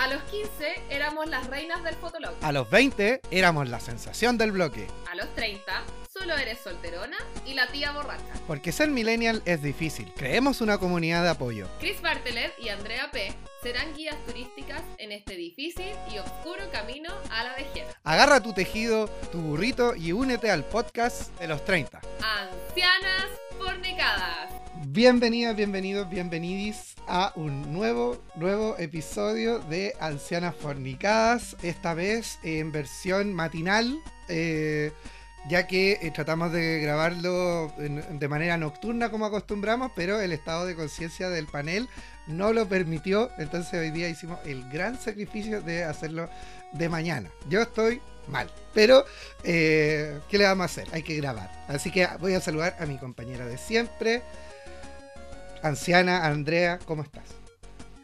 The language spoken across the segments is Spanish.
A los 15 éramos las reinas del fotolog. A los 20 éramos la sensación del bloque. A los 30 solo eres solterona y la tía borracha. Porque ser millennial es difícil. Creemos una comunidad de apoyo. Chris Bartelet y Andrea P. serán guías turísticas en este difícil y oscuro camino a la vejez. Agarra tu tejido, tu burrito y únete al podcast de los 30. Ancianas fornicadas. Bienvenidas, bienvenidos, bienvenidis a un nuevo, nuevo episodio de Ancianas Fornicadas. Esta vez en versión matinal. eh, ya que eh, tratamos de grabarlo de manera nocturna como acostumbramos, pero el estado de conciencia del panel no lo permitió, entonces hoy día hicimos el gran sacrificio de hacerlo de mañana. Yo estoy mal, pero eh, ¿qué le vamos a hacer? Hay que grabar. Así que voy a saludar a mi compañera de siempre, anciana Andrea, ¿cómo estás?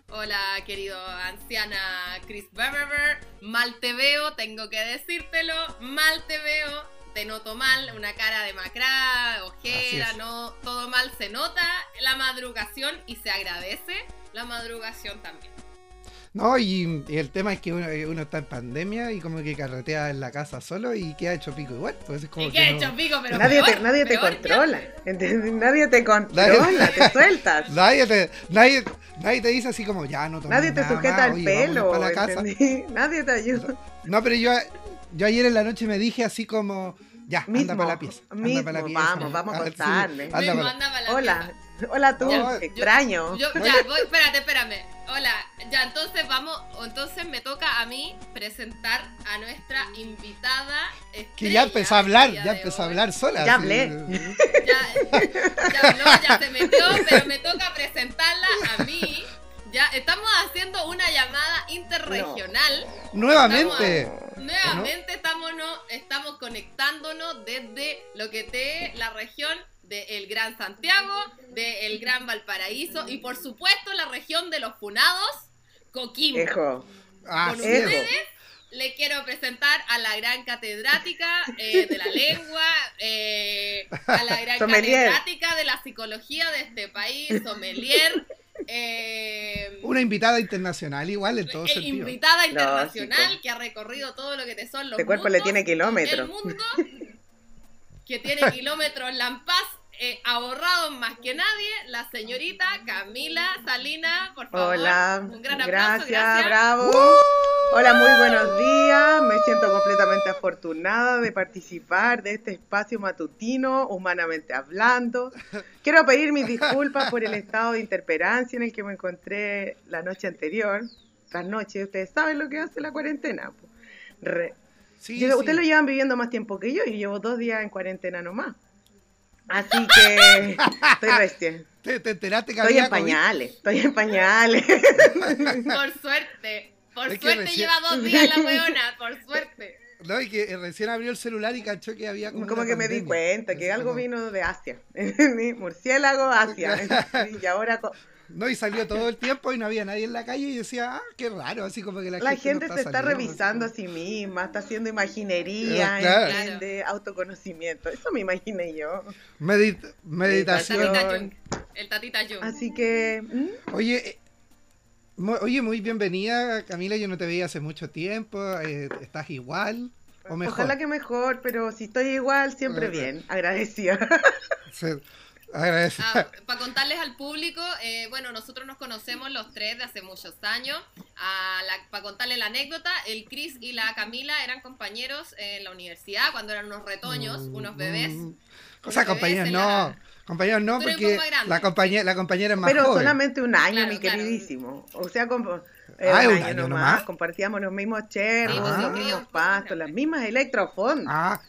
Hola, querido anciana Chris Berber. Mal te veo, tengo que decírtelo. Mal te veo. Te noto mal, una cara de macrá, ojera, no, todo mal se nota. La madrugación y se agradece la madrugación también. No, y, y el tema es que uno, uno está en pandemia y como que carretea en la casa solo y queda hecho pico igual. Pues es como ¿Y que no- hecho, pico? Pero nadie peor, te, nadie te peor, controla. ¿entendés? Nadie te controla, te sueltas. Nadie te, nadie, nadie te dice así como, ya no Nadie te nada sujeta más, el oye, pelo. la. Nadie te ayuda. No, pero yo, yo ayer en la noche me dije así como, ya, Mismo, anda para la pieza. Anda mismo, pa' la pieza. vamos, vamos a sí, contarle. anda Mismo, pa' la- anda pa' la Hola, pieza. Hola tú, Ya, te yo- extraño. Yo, ya, voy, espérate, espérame. Hola, ya, entonces vamos, entonces me toca a mí presentar a nuestra invitada. Que ya empezó a hablar, ya empezó a hablar sola. Ya hablé. Ya, ya habló, ya se metió, pero me toca presentarla a mí. Ya, estamos haciendo una llamada interregional. Nuevamente. Nuevamente estamos, no- estamos conectándonos desde lo que te la región del Gran Santiago, del Gran Valparaíso y por supuesto la región de los funados, Coquimbo. Ejo. Ah, Con Ejo. ustedes le quiero presentar a la gran catedrática eh, de la lengua, eh, a la gran Sommelier. catedrática de la psicología de este país, sommelier, eh, Una invitada internacional igual en todo eh, sentido. invitada internacional Lógico. que ha recorrido todo lo que te son los Este cuerpo le tiene del kilómetros. mundo, que tiene kilómetros Lampaz, eh, ahorrado más que nadie, la señorita Camila Salina, por favor. Hola. Un gran aplauso, gracias, gracias. bravo. Hola, muy buenos días. Me siento completamente afortunada de participar de este espacio matutino, humanamente hablando. Quiero pedir mis disculpas por el estado de interperancia en el que me encontré la noche anterior. Las noches, ustedes saben lo que hace la cuarentena. Re- Sí, Yo- sí. Ustedes lo llevan viviendo más tiempo que yo y llevo dos días en cuarentena nomás. Así que estoy recién. ¿Te, te enteraste que Estoy había en COVID? pañales, estoy en pañales. Por suerte, por Es suerte recién- lleva dos días la weona, por suerte. No, y que eh, recién abrió el celular y cachó que había como, Como una que me di cuenta que Así algo como- vino de Asia. Murciélago, Asia. Y ahora co- No, y salió todo el tiempo y no había nadie en la calle y decía, ah, qué raro, así como que la, la gente, gente no se está saliendo, revisando a sí misma, está haciendo imaginería, Ah, claro. entiende, autoconocimiento. Eso me imaginé yo. El meditación. tatita Jung. El tatita Jung. Así que. Oye, eh, oye, muy bienvenida, Camila. Yo no te veía hace mucho tiempo. eh, ¿Estás igual o mejor? ojalá que mejor, pero si estoy igual, siempre bien. Agradecida. Agradece- para contarles al público, eh, bueno, nosotros nos conocemos los tres de hace muchos años. Para contarles la anécdota, el Chris y la Camila eran compañeros en la universidad cuando eran unos retoños, unos bebés. Mm, O sea, compañeros no. la- Compañeros no, porque la compañera, la compañera es más Pero joven. solamente un año, Claro, mi claro. queridísimo. O sea, como, eh, Ah, un un año año nomás, nomás. compartíamos los mismos pues, los mismos pastos, las mismas electrofondas. Ah,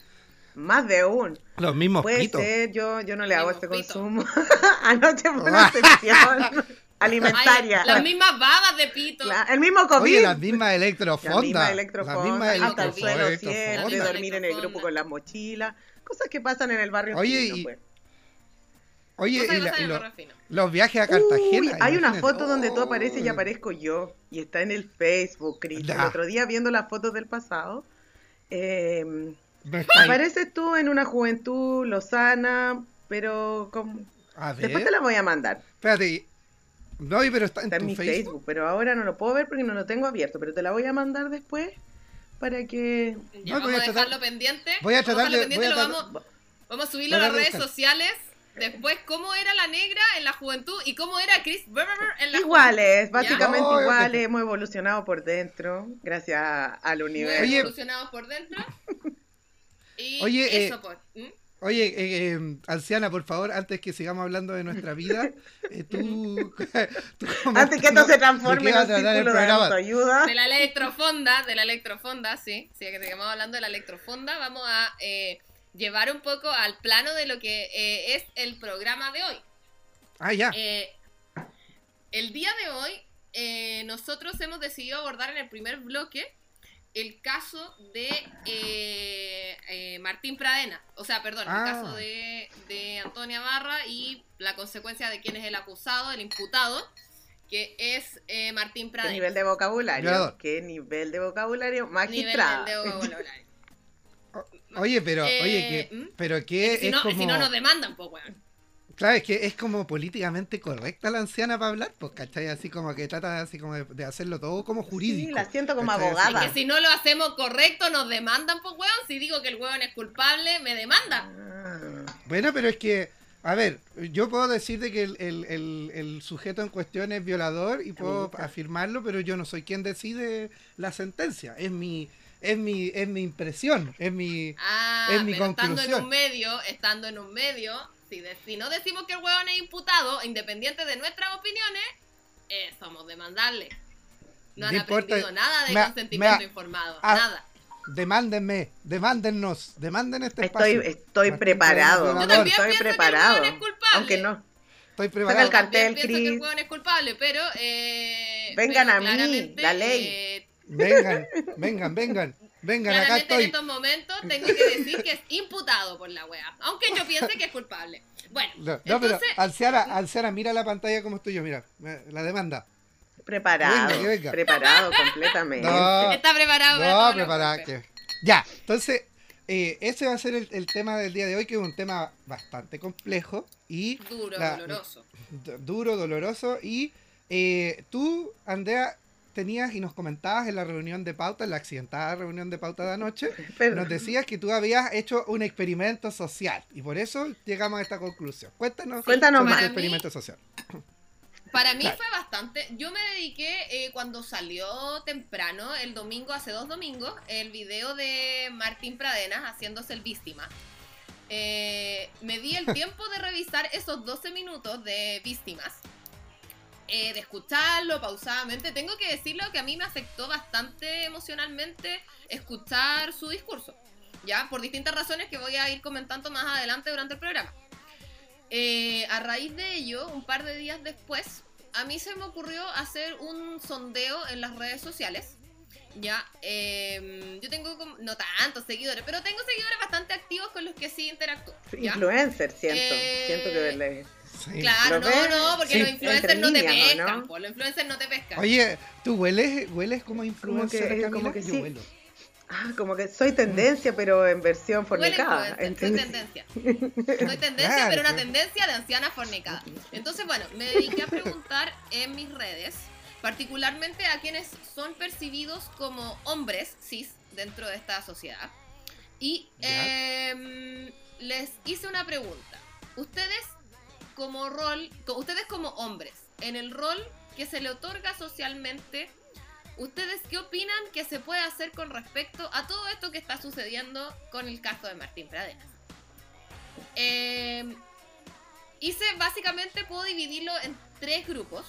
Más de un. los mismos Puede pitos. ser, yo, yo no le hago este pitos. consumo. Anoche fue una excepción Ay, alimentaria. las mismas babas de pito. Cla- el mismo COVID. Oye, las mismas Las electrofondas. mismas Las electrofondas, mismas hasta el electrofondas, suelo electrofondas. siempre, electrofondas. dormir en el grupo con las mochilas, cosas que pasan en el barrio Oye, fino, y- pues. Oye, y la- en lo- los viajes a Cartagena. Uy, hay una foto donde tú apareces y aparezco yo. Y está en el Facebook, Cris. El otro día viendo las fotos del pasado. eh. Apareces tú en una juventud lozana, pero con... A ver. después te las voy a mandar. Espérate. No, pero está en, Está en tu mi Facebook. Facebook, pero ahora no lo puedo ver porque no lo tengo abierto, pero te la voy a mandar después para que... Ya No, voy vamos a a tratar- dejarlo pendiente. voy a Vamos tratar dejarlo de- pendiente, voy a lo tratar- vamos, vamos a subirlo a las redes buscar. sociales. Después, cómo era la negra en la juventud y cómo era Chris Berber en la Iguales, básicamente No, iguales, hemos evolucionado por dentro, gracias al juventud. universo. Muy Oye. evolucionados por dentro. Y Oye, eso, eh, pues. ¿Mm? Oye, eh, eh, anciana, por favor, antes que sigamos hablando de nuestra vida, eh, tú, tú Antes que esto se ¿de transforme en un círculo de autoayuda. De la electrofonda, de la electrofonda, sí. Sí, que sigamos hablando de la electrofonda. Vamos a eh, llevar un poco al plano de lo que eh, es el programa de hoy. Ah, ya. Eh, el día de hoy, eh, nosotros hemos decidido abordar en el primer bloque el caso de eh, eh, Martín Pradena. O sea, perdón, Ah. el caso de, de Antonia Barra y la consecuencia de quién es el acusado, el imputado, que es eh, Martín ¿Qué Pradena. nivel de vocabulario? Violador. ¿Qué nivel de vocabulario? Nivel Magistrada. de vocabulario. Oye, pero, eh, oye, que, ¿mm? pero que Es que si, es no, como, si no nos demandan, pues, weón. Claro, es que es como políticamente correcta la anciana para hablar, pues, ¿cachai? Así como que trata así como de, de hacerlo todo como jurídico. Sí, la siento como ¿cachai? Abogada. Que si no lo hacemos correcto, nos demandan, pues, weón. Si digo que el weón es culpable, me demanda. Ah, Bueno, pero es que, a ver, yo puedo decir de que el, el- el- el sujeto en cuestión es violador y puedo afirmarlo, pero yo no soy quien decide la sentencia. Es mi, es mi, es mi impresión, es mi... Ah, Es mi pero estando en conclusión. un medio, estando en un medio, si, de- si no decimos que el huevón es imputado, independiente de nuestras opiniones, eh, somos demandarle. No han No aprendido nada de Me- consentimiento me- informado. nada. Demándenme, demándennos, demanden este Estoy, espacio. estoy Martín preparado. Yo también Estoy pienso que el preparado. huevón es culpable. Aunque no. Estoy preparado. el cartel, También pienso que el huevón es culpable, pero... Eh, Vengan pero a mí, la ley. eh, Vengan, vengan, vengan, vengan, acá Claramente en estoy. estos momentos tengo que decir que es imputado por la wea, aunque yo piense que es culpable. Bueno, No, no, pero entonces, Anciana, Anciana, mira la pantalla como estoy yo, mira, la demanda. Preparado. Venga, venga. Preparado completamente. No, está preparado para no, que- Ya, entonces, eh, ese va a ser el, el tema del día de hoy, que es un tema bastante complejo y Duro, la- doloroso. duro, doloroso. Y eh, tú, Andrea, tenías y nos comentabas en la reunión de pauta, en la accidentada reunión de pauta de anoche, Pero- nos decías que tú habías hecho un experimento social y por eso llegamos a esta conclusión. Cuéntanos, Cuéntanos sobre más. tu Para mí- experimento social. Para mí Claro. fue bastante. Yo me dediqué eh, cuando salió temprano, el domingo, hace dos domingos, el video de Martín Pradenas haciéndose el víctima. Eh, me di el tiempo de revisar esos 12 minutos de víctimas. Eh, de escucharlo pausadamente. Tengo que decirlo que a mí me afectó bastante emocionalmente escuchar su discurso. Ya, por distintas razones que voy a ir comentando más adelante durante el programa. Eh, a raíz de ello, un par de días después, a mí se me ocurrió hacer un sondeo en las redes sociales. Ya, eh, yo tengo como- no tantos seguidores, pero tengo seguidores bastante activos con los que sí interactúo. ¿ya? Influencer, siento. Eh, Siento que verle. Sí. Claro, ¿Lo no, ves? no, porque Sí. los influencers no te líneas, ¿no? pescan, po, los influencers no te pescan. Oye, ¿tú hueles, hueles como influencer, que- Camila? como que Yo sí. huelo. Ah, como que soy tendencia, pero en versión fornicada. soy tendencia. Soy tendencia, Claro, pero una pues. tendencia de anciana fornicada. Entonces, bueno, me dediqué a preguntar en mis redes, particularmente a quienes son percibidos como hombres cis dentro de esta sociedad. Y em, les hice una pregunta. Ustedes como rol, ustedes como hombres, en el rol que se le otorga socialmente, ¿ustedes qué opinan que se puede hacer con respecto a todo esto que está sucediendo con el caso de Martín Pradenas? Eh, hice, básicamente, puedo dividirlo en tres grupos.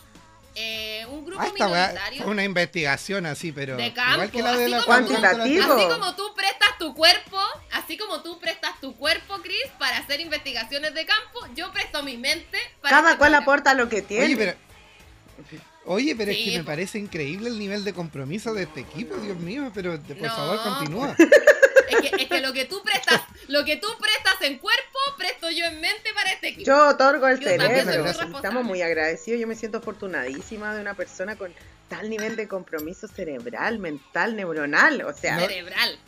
Eh, un grupo Ah, minoritario. fue una investigación así, pero De igual que campo, la de así la como. Así como tú prestas tu cuerpo, así como tú prestas tu cuerpo, Chris, para hacer investigaciones de campo, yo presto mi mente para Cada cual aporta lo que tiene. Oye, pero, oye, pero Sí, es que me parece increíble el nivel de compromiso de este equipo, Dios mío, pero por No. favor continúa. Es que, es que lo que tú prestas, lo que tú prestas en cuerpo, presto yo en mente para este equipo. Yo otorgo el Yo cerebro. muy. Estamos muy agradecidos. Yo me siento afortunadísima de una persona con tal nivel de compromiso cerebral, mental, neuronal. O sea, Cerebral.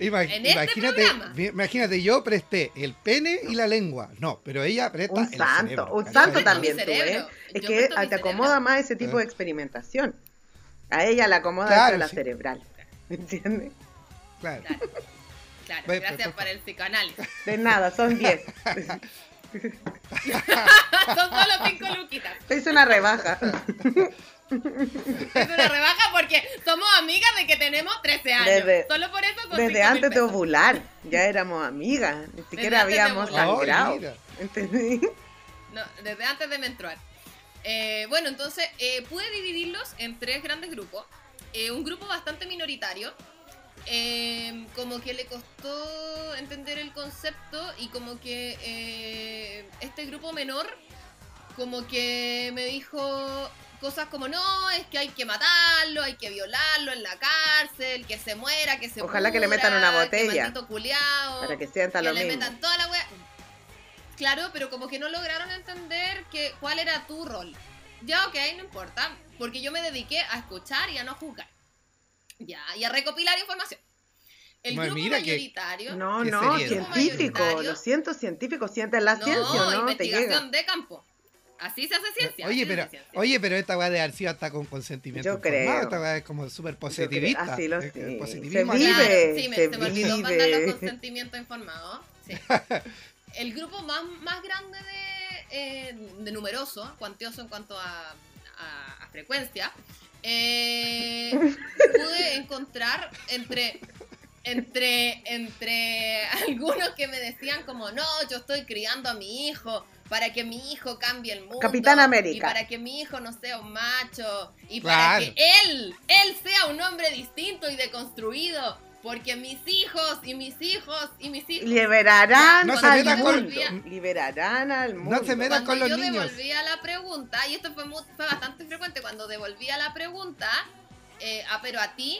Imag- En este imagínate, imagínate, yo presté el pene y la lengua. No, pero ella presta Un el santo, cerebro, un santo también tú. ¿eh? Es Yo que te cerebro. acomoda más ese tipo Ah. de experimentación. A ella la acomoda Claro, la sí. cerebral. ¿Me entiendes? Claro. Claro, claro, Ve, gracias por el psicoanálisis. De nada, son 10. Son solo cinco luquitas. Te hice una rebaja. Es una rebaja porque somos amigas de que tenemos 13 años. Desde- solo por eso son Desde 5.000 antes de ovular, ya éramos amigas. Ni siquiera habíamos sangrado. No, desde antes de menstruar. Eh, bueno, entonces eh, pude dividirlos en tres grandes grupos. Eh, un grupo bastante minoritario, eh, como que le costó entender el concepto y como que eh, este grupo menor, como que me dijo cosas como no, es que hay que matarlo, hay que violarlo en la cárcel, que se muera, que se Ojalá que le metan una que botella. culiao Para que sienta que lo le mismo. metan toda la wea. Claro, pero como que no lograron entender que cuál era tu rol. Ya, ok, no importa, porque yo me dediqué a escuchar y a no juzgar. Ya, y a recopilar información. El Bueno, grupo mira que- mayoritario. No, no, científico. Lo siento, científico. Sientes la no, ciencia, ¿no? Investigación de campo. Así se hace ciencia. Oye, pero, ciencia. oye, pero esta weá de sido hasta con consentimiento Yo informado, creo. Esta weá es como súper positivista. así lo sé. Se vive. Claro, sí, me, se se me olvidó mandar los consentimientos informados. Sí. El grupo más, más grande de, eh, de numeroso, cuantioso en cuanto a, a- a frecuencia, eh, pude encontrar entre, entre, entre algunos que me decían como, no, yo estoy criando a mi hijo para que mi hijo cambie el mundo. Capitán América. Y para que mi hijo no sea un macho. Y Claro. para que él, él sea un hombre distinto y deconstruido. Porque mis hijos y mis hijos y mis hijos. Liberarán No se al metan con- mundo. Liberarán al mundo. No se metan con los yo niños. devolvía la pregunta, y esto fue, mu- fue bastante frecuente, cuando devolvía la pregunta, eh, ah, pero a ti,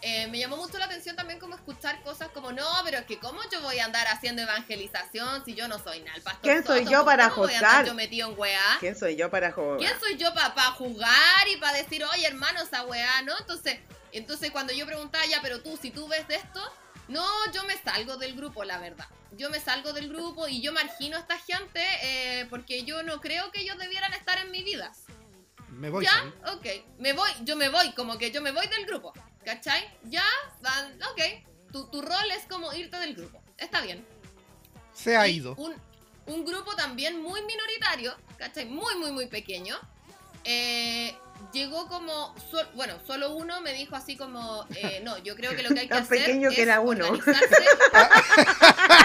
eh, me llamó mucho la atención también como escuchar cosas como, no, pero es que cómo yo voy a andar haciendo evangelización si yo no soy nada, el pastor ¿Quién soy Soto, yo para ¿cómo voy a juzgar? yo metido en weá? ¿Quién soy yo para jugar? ¿Quién soy yo para jugar y para decir, oye hermano, esa weá, no? Entonces, entonces cuando yo preguntaba, ya, pero tú, si tú ves de esto, no, yo me salgo del grupo, la verdad. Yo me salgo del grupo y yo margino a esta gente eh, porque yo no creo que ellos debieran estar en mi vida. Me voy. ya, ¿sabes? ok, me voy, yo me voy, como que yo me voy del grupo, ¿cachai? Ya, van, ok, tu, tu rol es como irte del grupo, está bien. Se ha Y ido. Un, un grupo también muy minoritario, ¿cachai? Muy, muy, muy pequeño. eh, llegó como, sol- bueno, solo uno me dijo así como, eh, no, yo creo que lo que hay que Tan hacer pequeño que es era uno.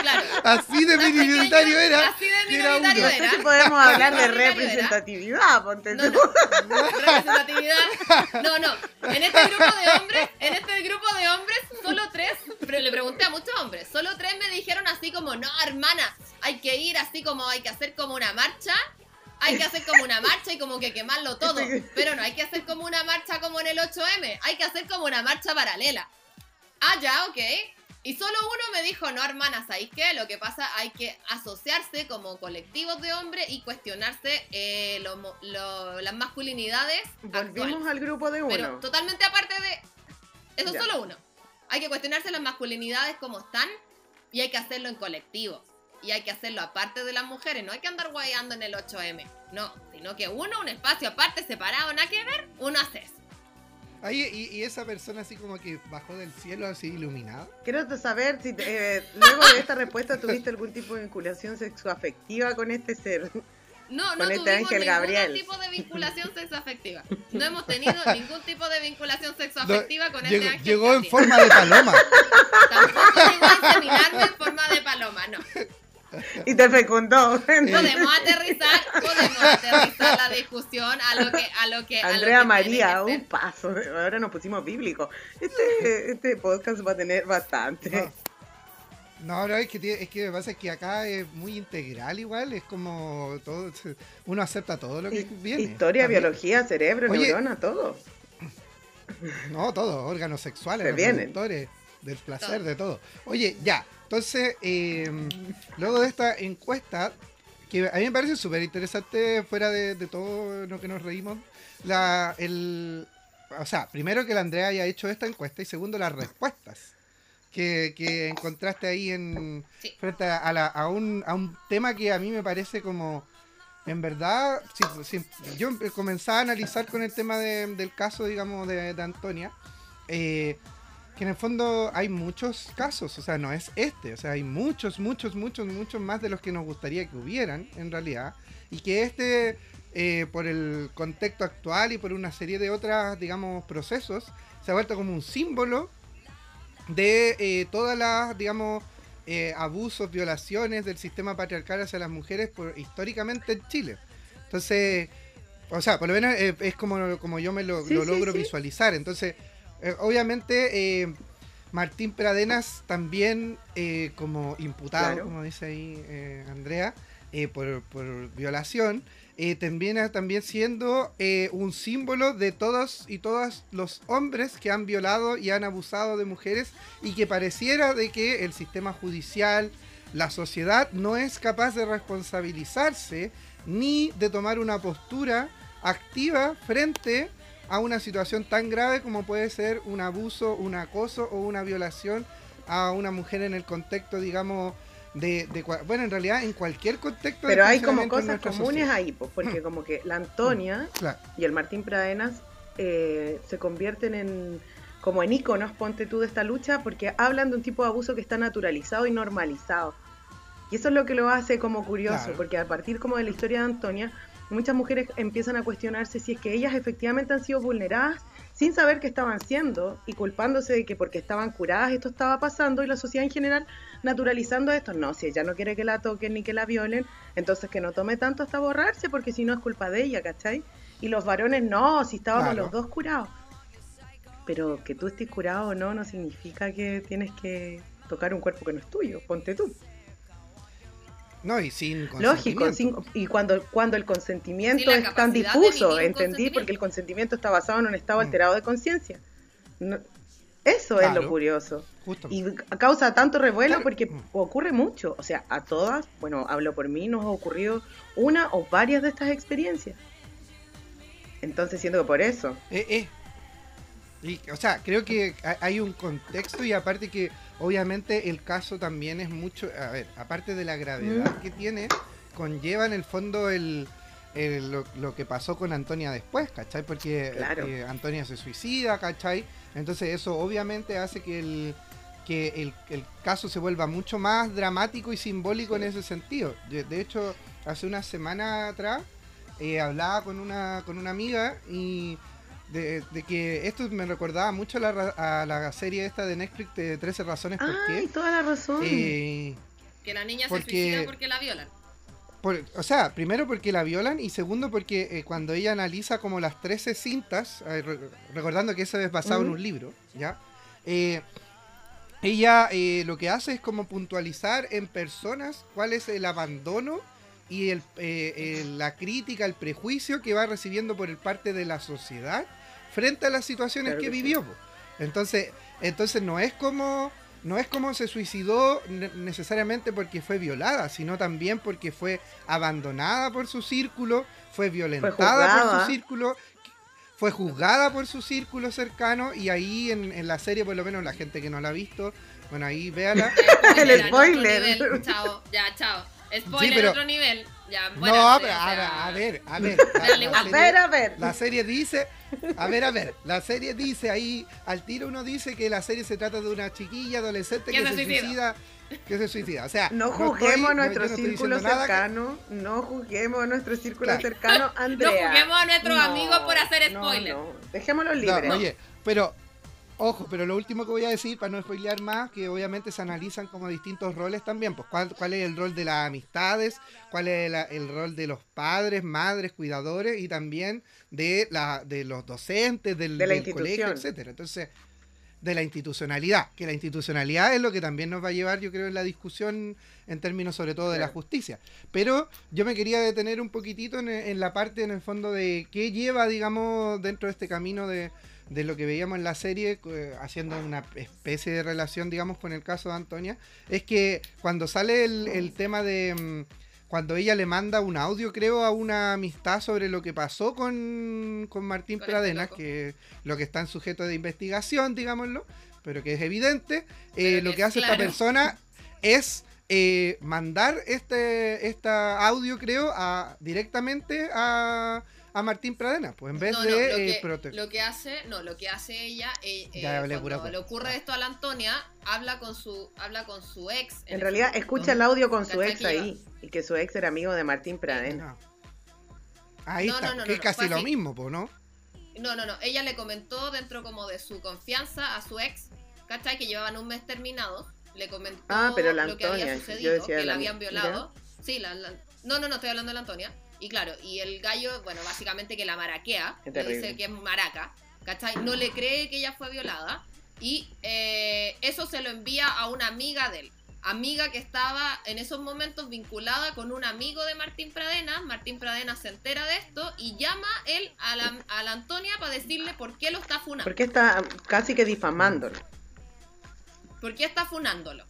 claro, Así de minoritario era. Así de que era minoritario No sé era. si podemos hablar de era. representatividad, ponte No, no. Representatividad. No, no. En este grupo de hombres, en este grupo de hombres, solo tres, pero le pregunté a muchos hombres, solo tres me dijeron así como, no, hermana, hay que ir así como, hay que hacer como una marcha. Hay que hacer como una marcha y como que quemarlo todo. Pero no hay que hacer como una marcha como en el 8M. Hay que hacer como una marcha paralela. Ah, ya, ok. Y solo uno me dijo, no, hermana, ¿sabéis qué? Lo que pasa, hay que asociarse como colectivos de hombres y cuestionarse eh, lo mo- lo- las masculinidades actuales. Volvimos al grupo de Pero uno. totalmente aparte de... Eso es solo uno. Hay que cuestionarse las masculinidades como están y hay que hacerlo en colectivo. Y hay que hacerlo aparte de las mujeres. No hay que andar guayando en el 8M. No, sino que uno, un espacio aparte, separado, nada que ver, uno hace eso. Ahí, y, y esa persona así como que bajó del cielo así iluminada. Quiero saber si eh, luego de esta respuesta tuviste algún tipo de vinculación sexoafectiva con este ser. No, no este tuvimos ningún Gabriel. tipo de vinculación sexoafectiva. No hemos tenido ningún tipo de vinculación sexoafectiva con Llegó, este Ángel llegó en forma de paloma. Tampoco llegó a inseminarme en forma de paloma, no. Y te fecundó. Podemos aterrizar, podemos aterrizar la discusión a lo que, a lo que, a lo Andrea que María, un paso. Ahora nos pusimos bíblico. Este, este podcast va a tener bastante. No, no, es que, es que pasa es que acá es muy integral igual, es como todo, uno acepta todo lo que viene. Historia, también. biología, cerebro, Oye, neurona, todo. No, todo, órganos sexuales, Se reproductores, del placer, Todo. de todo. Oye, ya, entonces, eh, luego de esta encuesta, que a mí me parece súper interesante, fuera de, de todo lo que nos reímos, la, el, o sea, primero que la Andrea haya hecho esta encuesta y segundo las respuestas que, encontraste ahí en frente a, un, a un tema que a mí me parece como en verdad, si, yo comenzaba a analizar con el tema del caso, digamos, de, Antonia, eh, que en el fondo hay muchos casos, o sea, no es este, o sea, hay muchos, muchos, muchos, muchos más de los que nos gustaría que hubieran, en realidad, y que este, eh, por el contexto actual y por una serie de otras, digamos, procesos, se ha vuelto como un símbolo de eh, todas las, digamos, eh, abusos, violaciones del sistema patriarcal hacia las mujeres por, históricamente en Chile. Entonces, o sea, por lo menos es como, como yo me lo, logro visualizar. Entonces, eh, obviamente, eh, Martín Pradenas también eh, como imputado, como dice ahí Andrea, por, por, violación, también, también siendo un símbolo de todos y todas los hombres que han violado y han abusado de mujeres y que pareciera de que el sistema judicial, la sociedad no es capaz de responsabilizarse ni de tomar una postura activa frente a una situación tan grave como puede ser un abuso, un acoso o una violación a una mujer en el contexto, digamos, de, bueno, en realidad en cualquier contexto. Pero hay como cosas comunes ahí, pues, porque como que la Antonia mm, y el Martín Pradenas eh, se convierten en como en íconos, ponte tú, de esta lucha, porque hablan de un tipo de abuso que está naturalizado y normalizado. Y eso es lo que lo hace como curioso, porque a partir como de la historia de Antonia, muchas mujeres empiezan a cuestionarse si es que ellas efectivamente han sido vulneradas sin saber qué estaban siendo y culpándose de que porque estaban curadas esto estaba pasando y la sociedad en general naturalizando esto. No, si ella no quiere que la toquen ni que la violen, entonces que no tome tanto hasta borrarse porque si no es culpa de ella, ¿cachai? Y los varones no, si estábamos los dos curados. Pero que tú estés curado o no no significa que tienes que tocar un cuerpo que no es tuyo, ponte tú. No, y sin Lógico, y cuando, cuando el consentimiento es tan difuso, entendí, porque el consentimiento está basado en un estado mm. alterado de conciencia. eso es lo curioso. Y causa tanto revuelo porque mm. ocurre mucho. O sea, a todas, bueno, hablo por mí, nos ha ocurrido una o varias de estas experiencias. Entonces siento que por eso. Eh, eh. o sea, creo que hay un contexto y aparte que obviamente el caso también es mucho, a ver, aparte de la gravedad que tiene, conlleva en el fondo el, lo, que pasó con Antonia después, ¿cachai? Porque eh, Antonia se suicida, ¿cachai? Entonces eso obviamente hace que el que el, caso se vuelva mucho más dramático y simbólico en ese sentido. De, hecho, hace una semana atrás eh, hablaba con una, con una amiga y de, que esto me recordaba mucho a la, serie esta de Netflix de 13 razones por qué. toda la razón. Eh, que la niña se suicida porque la violan. o sea, primero porque la violan y segundo porque eh, cuando ella analiza como las 13 cintas, recordando que eso es basado en un libro, ¿ya? Eh, ella lo que hace es como puntualizar en personas cuál es el abandono y el, la crítica, el prejuicio que va recibiendo por el parte de la sociedad frente a las situaciones que, vivió. Entonces, entonces no es como no es como se suicidó necesariamente porque fue violada, sino también porque fue abandonada por su círculo, fue violentada por su círculo, fue juzgada por su círculo cercano y ahí en, la serie, por lo menos la gente que no la ha visto, bueno, ahí véala. El spoiler. Chao, ya, chao. Spoiler otro nivel. Ya, no, a, ver, a ver, a ver. a ver, a ver. La serie dice, a ver, a ver, la serie dice ahí, al tiro uno dice que la serie se trata de una chiquilla adolescente que, se, suicida. Que se suicida, o sea, no juzguemos a nuestro círculo cercano, no juzguemos a nuestro círculo cercano, Andrea. No juzguemos a nuestros amigos por hacer spoiler. No, Dejémoslo libre. oye, pero Ojo, pero lo último que voy a decir, para no spoilear más, que obviamente se analizan como distintos roles también, pues cuál, cuál es el rol de las amistades, cuál es el rol de los padres, madres, cuidadores y también de, la, de los docentes, del, colegio, etcétera. Entonces, de la institucionalidad, que la institucionalidad es lo que también nos va a llevar, yo creo, en la discusión en términos sobre todo de la justicia. Pero yo me quería detener un poquitito en, en la parte, en el fondo, de qué lleva, digamos, dentro de este camino de de lo que veíamos en la serie, eh, haciendo una especie de relación, digamos, con el caso de Antonia, es que cuando sale el, tema de... Mm, cuando ella le manda un audio, creo, a una amistad sobre lo que pasó con, con Martín Pradenas, que lo que está en sujeto de investigación, digámoslo, pero que es evidente, eh, lo que, hace esta persona es eh, mandar este, esta audio, creo, a, directamente a, a Martín Pradena, pues en vez de lo, eh, que, lo que hace, no, lo que hace ella, eh, Ya, eh, le cuando le ocurre esto a la Antonia, habla con su, habla con su ex. En el realidad, fondo. escucha el audio con su ¿Cachai ex ahí. Y que su ex era amigo de Martín Pradena. No. Ahí No, está, no, no, que no, es no, casi lo así. mismo, pues, ¿no? No, no, no. Ella le comentó dentro como de su confianza a su ex, ¿cachai? Que llevaban un mes terminados. Le comentó Ah, pero la lo que había Antonia, yo sucedido, decía que la la habían violado. Sí, la, la- No, no, no, estoy hablando de la Antonia. Y claro, y el gallo, bueno, básicamente que la maraquea, le dice que es maraca, ¿cachai? No le cree que ella fue violada. Y eh, eso se lo envía a una amiga de él. Amiga que estaba en esos momentos vinculada con un amigo de Martín Pradena. Martín Pradena se entera de esto y llama él a la, a la Antonia para decirle por qué lo está funando. Porque está casi que difamándolo. ¿Por qué está funándolo?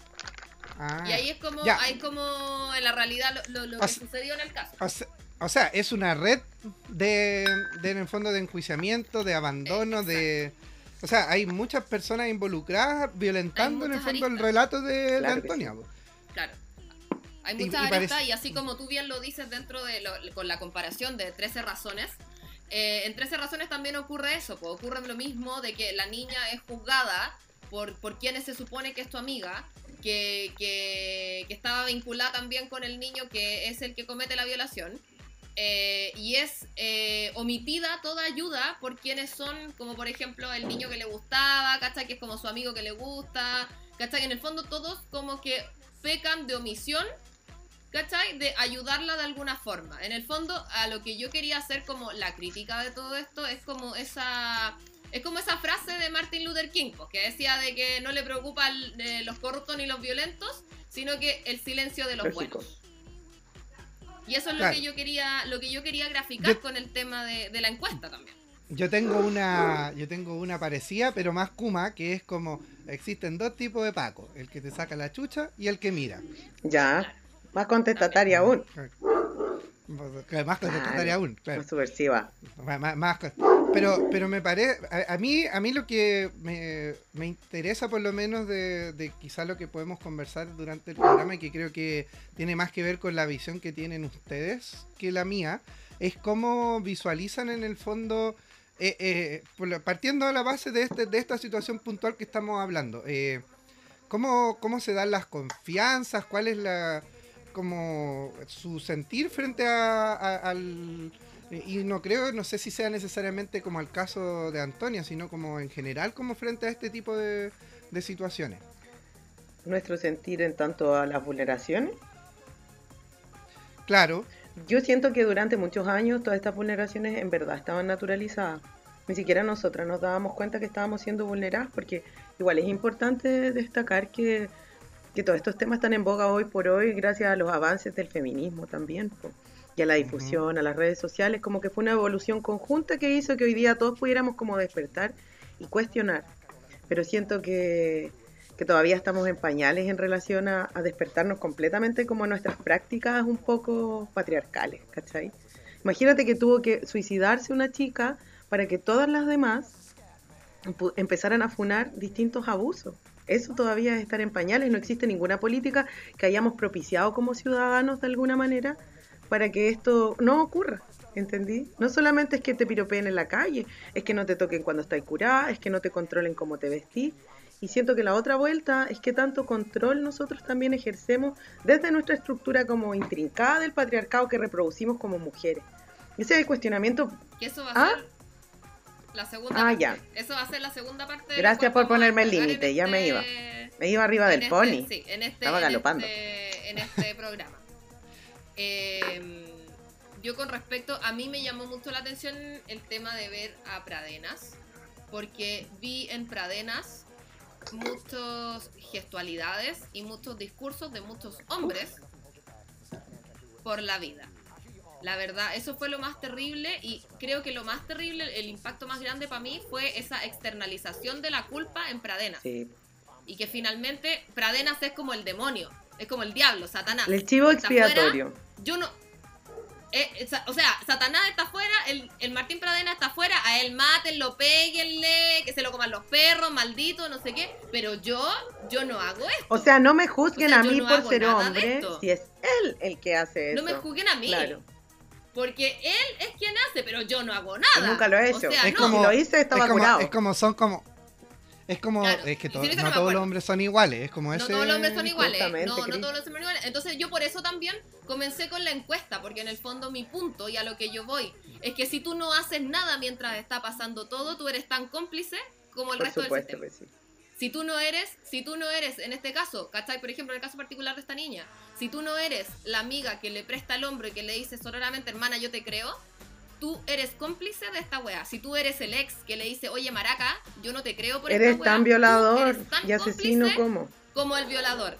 Ah. Y ahí es como, Ya. ahí como en la realidad lo, lo- que sucedió en el caso. O sea, o sea, es una red de, de, en el fondo, de enjuiciamiento, de abandono, de... O sea, hay muchas personas involucradas violentando en el fondo el aristas. relato de, de Claro que Antonia. Claro. Hay Y- muchas y parece- aristas y así como tú bien lo dices dentro de lo- con la comparación de 13 razones, eh, en 13 razones también ocurre eso, pues ocurre lo mismo de que la niña es juzgada por, por quienes se supone que es tu amiga, que, que, que estaba vinculada también con el niño que es el que comete la violación. Eh, y es eh, omitida toda ayuda por quienes son, como por ejemplo el niño que le gustaba, ¿cachai? Que es como su amigo que le gusta, ¿cachai? En el fondo todos como que pecan de omisión, ¿cachai? De ayudarla de alguna forma. En el fondo, a lo que yo quería hacer como la crítica de todo esto es como esa... Es como esa frase de Martin Luther King, pues, que decía de que no le preocupan eh, los corruptos ni los violentos, sino que el silencio de los buenos. Y eso es lo que yo quería, lo que yo quería graficar Yo- con el tema de, de la encuesta también. Yo tengo una yo tengo una parecida, pero más kuma, que es como existen dos tipos de Paco, el que te saca la chucha y el que mira. Ya. Más contestataria aún. Claro, Más contestataria Claro. aún, claro. Más subversiva. Más- más- más pero, pero me parece, a, a mí, a mí lo que me, me interesa por lo menos de, de quizá lo que podemos conversar durante el programa y que creo que tiene más que ver con la visión que tienen ustedes que la mía, es cómo visualizan en el fondo, eh, eh, por la- partiendo de la base de, este, de esta situación puntual que estamos hablando, eh, cómo, cómo se dan las confianzas, cuál es la como su sentir frente a- a- al y no creo, no sé si sea necesariamente como el caso de Antonia, sino como en general, como frente a este tipo de, de situaciones. Nuestro sentir en tanto a las vulneraciones. Claro, Yo siento que durante muchos años todas estas vulneraciones en verdad estaban naturalizadas. Ni siquiera nosotras nos dábamos cuenta que estábamos siendo vulneradas porque igual es importante destacar que, que todos estos temas están en boga hoy por hoy gracias a los avances del feminismo también y a la difusión, a las redes sociales, como que fue una evolución conjunta que hizo que hoy día todos pudiéramos como despertar y cuestionar. Pero siento que, que todavía estamos en pañales en relación a, a despertarnos completamente como nuestras prácticas un poco patriarcales, ¿cachai? Imagínate que tuvo que suicidarse una chica para que todas las demás empezaran a funar distintos abusos. Eso todavía es estar en pañales, no existe ninguna política que hayamos propiciado como ciudadanos de alguna manera para que esto no ocurra, ¿entendí? No solamente es que te piropeen en la calle, es que no te toquen cuando estás curada, es que no te controlen cómo te vestís. Y siento que la otra vuelta es que tanto control nosotros también ejercemos desde nuestra estructura como intrincada del patriarcado que reproducimos como mujeres. Ese es el cuestionamiento. Que eso va a Ah. ser la segunda Ah, parte. ya. Eso va a ser la segunda parte. Gracias por ponerme el límite, ya me iba. este- Me iba arriba del en pony. Este, sí, en este, Estaba en galopando. este- en este programa. Eh, yo con respecto, a mí me llamó mucho la atención el tema de ver a Pradenas, porque vi en Pradenas muchas gestualidades y muchos discursos de muchos hombres por la vida. La verdad, eso fue lo más terrible y creo que lo más terrible, el impacto más grande para mí fue esa externalización de la culpa en Pradenas. Sí. Y que finalmente Pradenas es como el demonio, es como el diablo, Satanás. El chivo afuera, expiatorio. yo no. eh, o sea, Satanás está afuera, el, el, Martín Pradena está afuera, a él mátenlo, péguenle, que se lo coman los perros, maldito, no sé qué, pero yo, yo no hago esto. O sea, no me juzguen a mí por ser hombre, si es él el que hace eso. No me juzguen a mí. Claro. Porque él es quien hace, pero yo no hago nada. nunca lo he hecho. es como, lo hice, estaba es como, Es como, son como, es como, es que no, todos los hombres son iguales, es como ese... No todos los hombres son iguales, no, no todos los hombres son iguales. Entonces yo por eso también comencé con la encuesta, porque en el fondo mi punto y a lo que yo voy es que si tú no haces nada mientras está pasando todo, tú eres tan cómplice como el resto del sistema. sí. Si tú no eres, si tú no eres, en este caso, ¿cachai? Por ejemplo, en el caso particular de esta niña, si tú no eres la amiga que le presta el hombro y que le dice sororamente, hermana, yo te creo, tú eres cómplice de esta wea. Si tú eres el ex que le dice, oye, maraca, yo no te creo por eres esta tan violador y asesino como. Como el violador.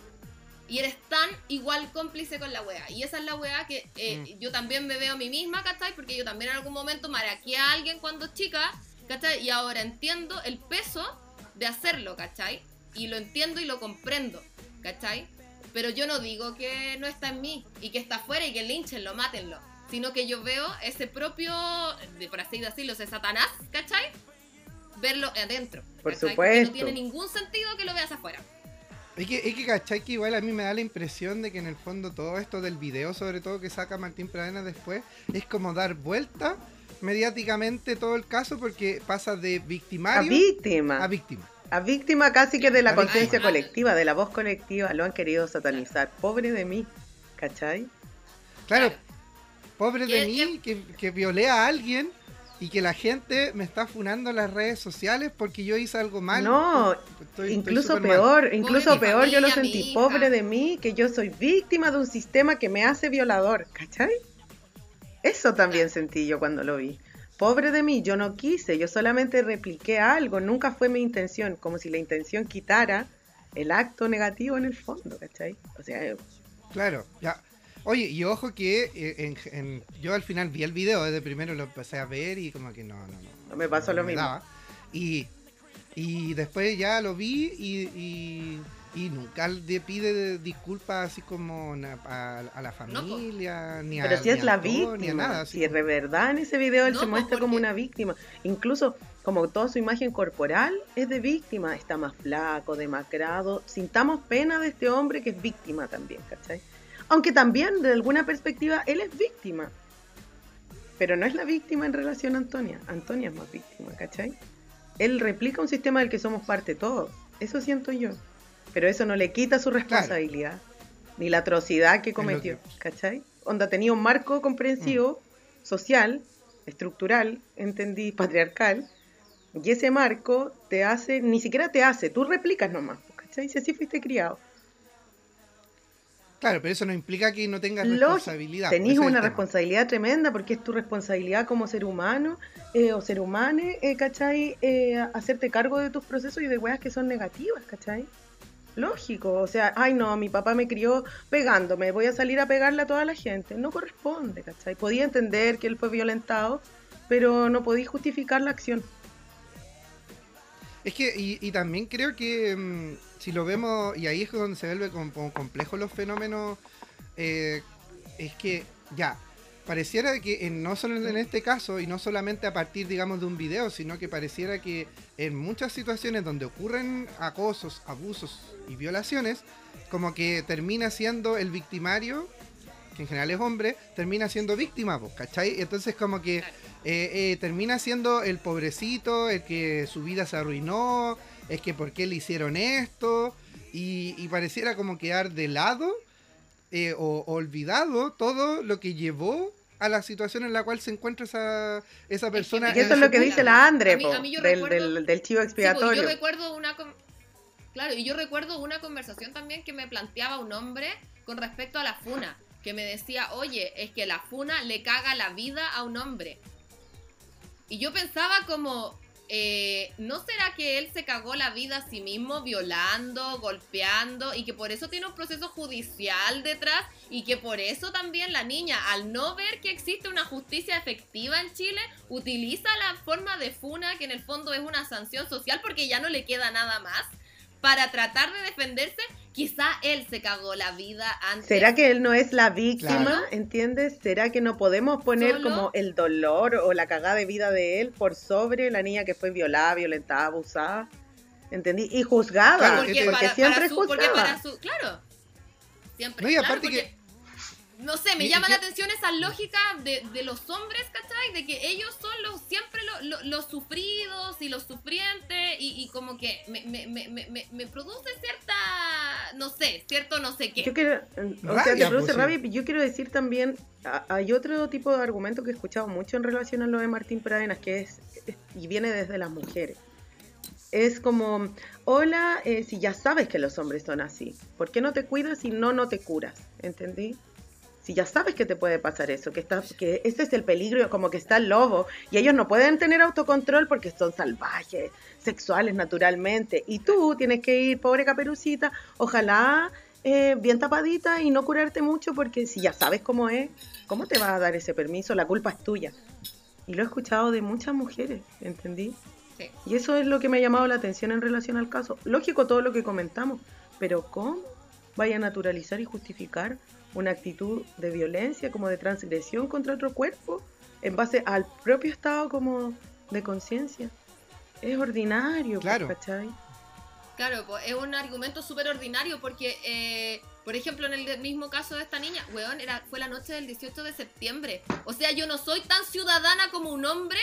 Y eres tan igual cómplice con la wea. Y esa es la wea que eh, mm. yo también me veo a mí misma, ¿cachai? Porque yo también en algún momento maraqué a alguien cuando chica, ¿cachai? Y ahora entiendo el peso de hacerlo, ¿cachai? Y lo entiendo y lo comprendo, ¿cachai? Pero yo no digo que no está en mí y que está afuera y que linchenlo, mátenlo sino que yo veo ese propio, de, por así decirlo, ese Satanás, ¿cachai? Verlo adentro. Por supuesto. no tiene ningún sentido que lo veas afuera. Es que, es que, ¿cachai? Que igual a mí me da la impresión de que en el fondo todo esto del video, sobre todo que saca Martín Pradena después, es como dar vuelta mediáticamente todo el caso porque pasa de victimario a víctima. A víctima. A víctima casi que de la conciencia colectiva, de la voz colectiva, lo han querido satanizar. Pobre de mí, ¿cachai? claro Pobre de mí, que, que violé a alguien y que la gente me está funando en las redes sociales porque yo hice algo mal. No, incluso peor, incluso peor yo lo sentí. Pobre de mí, que yo soy víctima de un sistema que me hace violador, ¿cachai? Eso también sentí yo cuando lo vi. Pobre de mí, yo no quise, yo solamente repliqué algo, nunca fue mi intención, como si la intención quitara el acto negativo en el fondo, ¿cachai? O sea... Claro, ya, Oye, y ojo que eh, en, yo al final vi el video, desde primero lo empecé a ver y como que no, no, no. No me pasó lo mismo. Y, y después ya lo vi y, y, nunca le pide disculpas así como a, la familia, ni a Pero si es la víctima, nada, si es de verdad en ese video él se muestra como una víctima. Incluso como toda su imagen corporal es de víctima, está más flaco, demacrado. Sintamos pena de este hombre que es víctima también, ¿cachai? Aunque también, de alguna perspectiva, él es víctima. Pero no es la víctima en relación a Antonia. Antonia es más víctima, ¿cachai? Él replica un sistema del que somos parte todos. Eso siento yo. Pero eso no le quita su responsabilidad. Ni la atrocidad que cometió, ¿cachai? Onda tenía un marco comprensivo, mm. social, estructural, entendí, patriarcal. Y ese marco te hace, ni siquiera te hace, tú replicas nomás, ¿cachai? Si así fuiste criado. Claro, pero eso no implica que no tengas responsabilidad. Tenés una responsabilidad tremenda porque es tu responsabilidad como ser humano eh, o ser humano, eh, ¿cachai? Eh, hacerte cargo de tus procesos y de weas que son negativas, ¿cachai? Lógico, o sea, ay no, mi papá me crió pegándome, voy a salir a pegarle a toda la gente. No corresponde, ¿cachai? Podía entender que él fue violentado, pero no podía justificar la acción. Es que, y, también creo que mm, si lo vemos, y ahí es donde se vuelve como, complejo los fenómenos, eh, es que ya, pareciera que no solo en este caso, y no solamente a partir, digamos, de un video, sino que pareciera que en muchas situaciones donde ocurren acosos, abusos y violaciones, como que termina siendo el victimario, que en general es hombre, termina siendo víctima, ¿cachai? Entonces como que eh, eh, termina siendo el pobrecito, el que su vida se arruinó, es que por qué le hicieron esto, y, pareciera como quedar de lado eh, o olvidado todo lo que llevó a la situación en la cual se encuentra esa, esa persona. Y eso es lo que dice la Andre, del, del, chivo expiatorio. yo recuerdo una... Claro, y yo recuerdo una conversación también que me planteaba un hombre con respecto a la funa, que me decía, oye, es que la funa le caga la vida a un hombre. Y yo pensaba como, eh, ¿no será que él se cagó la vida a sí mismo violando, golpeando y que por eso tiene un proceso judicial detrás y que por eso también la niña, al no ver que existe una justicia efectiva en Chile, utiliza la forma de funa que en el fondo es una sanción social porque ya no le queda nada más? Para tratar de defenderse, quizá él se cagó la vida antes. ¿Será que él no es la víctima? Claro. ¿Entiendes? ¿Será que no podemos poner Solo- como el dolor o la cagada de vida de él por sobre la niña que fue violada, violentada, abusada? ¿Entendí? Y juzgada. Claro, porque, porque para, siempre es porque juzgada. para su, claro, siempre. No, y claro, aparte porque- que- no sé, me y- llama y la atención esa lógica de, de los hombres, ¿cachai? De que ellos son los siempre lo- lo- los sufridos y los sufrientes y, y como que me, me, me, me, me- me produce cierta, no sé, cierto no sé qué. Yo quiero, o sea, te produce pues, sí. rabia, y yo quiero decir también, hay otro tipo de argumento que he escuchado mucho en relación a lo de Martín Pradenas, que es, es- y viene desde las mujeres. Es como, hola, eh, si ya sabes que los hombres son así, ¿por qué no te cuidas y no, no te curas? ¿Entendí? Si ya sabes que te puede pasar eso, que, está, que ese es el peligro, como que está el lobo, y ellos no pueden tener autocontrol porque son salvajes, sexuales naturalmente, y tú tienes que ir, pobre caperucita, ojalá eh, bien tapadita y no curarte mucho porque si ya sabes cómo es, ¿cómo te vas a dar ese permiso? La culpa es tuya. Y lo he escuchado de muchas mujeres, ¿entendí? Sí. Y eso es lo que me ha llamado la atención en relación al caso. Lógico todo lo que comentamos, pero ¿cómo vaya a naturalizar y justificar una actitud de violencia, como de transgresión contra otro cuerpo, en base al propio estado como de conciencia? Es ordinario, pues, Claro. ¿cachai? Claro, pues es un argumento súper ordinario porque, eh, por ejemplo, en el mismo caso de esta niña, weón, era, fue la noche del 18 de septiembre. O sea, yo no soy tan ciudadana como un hombre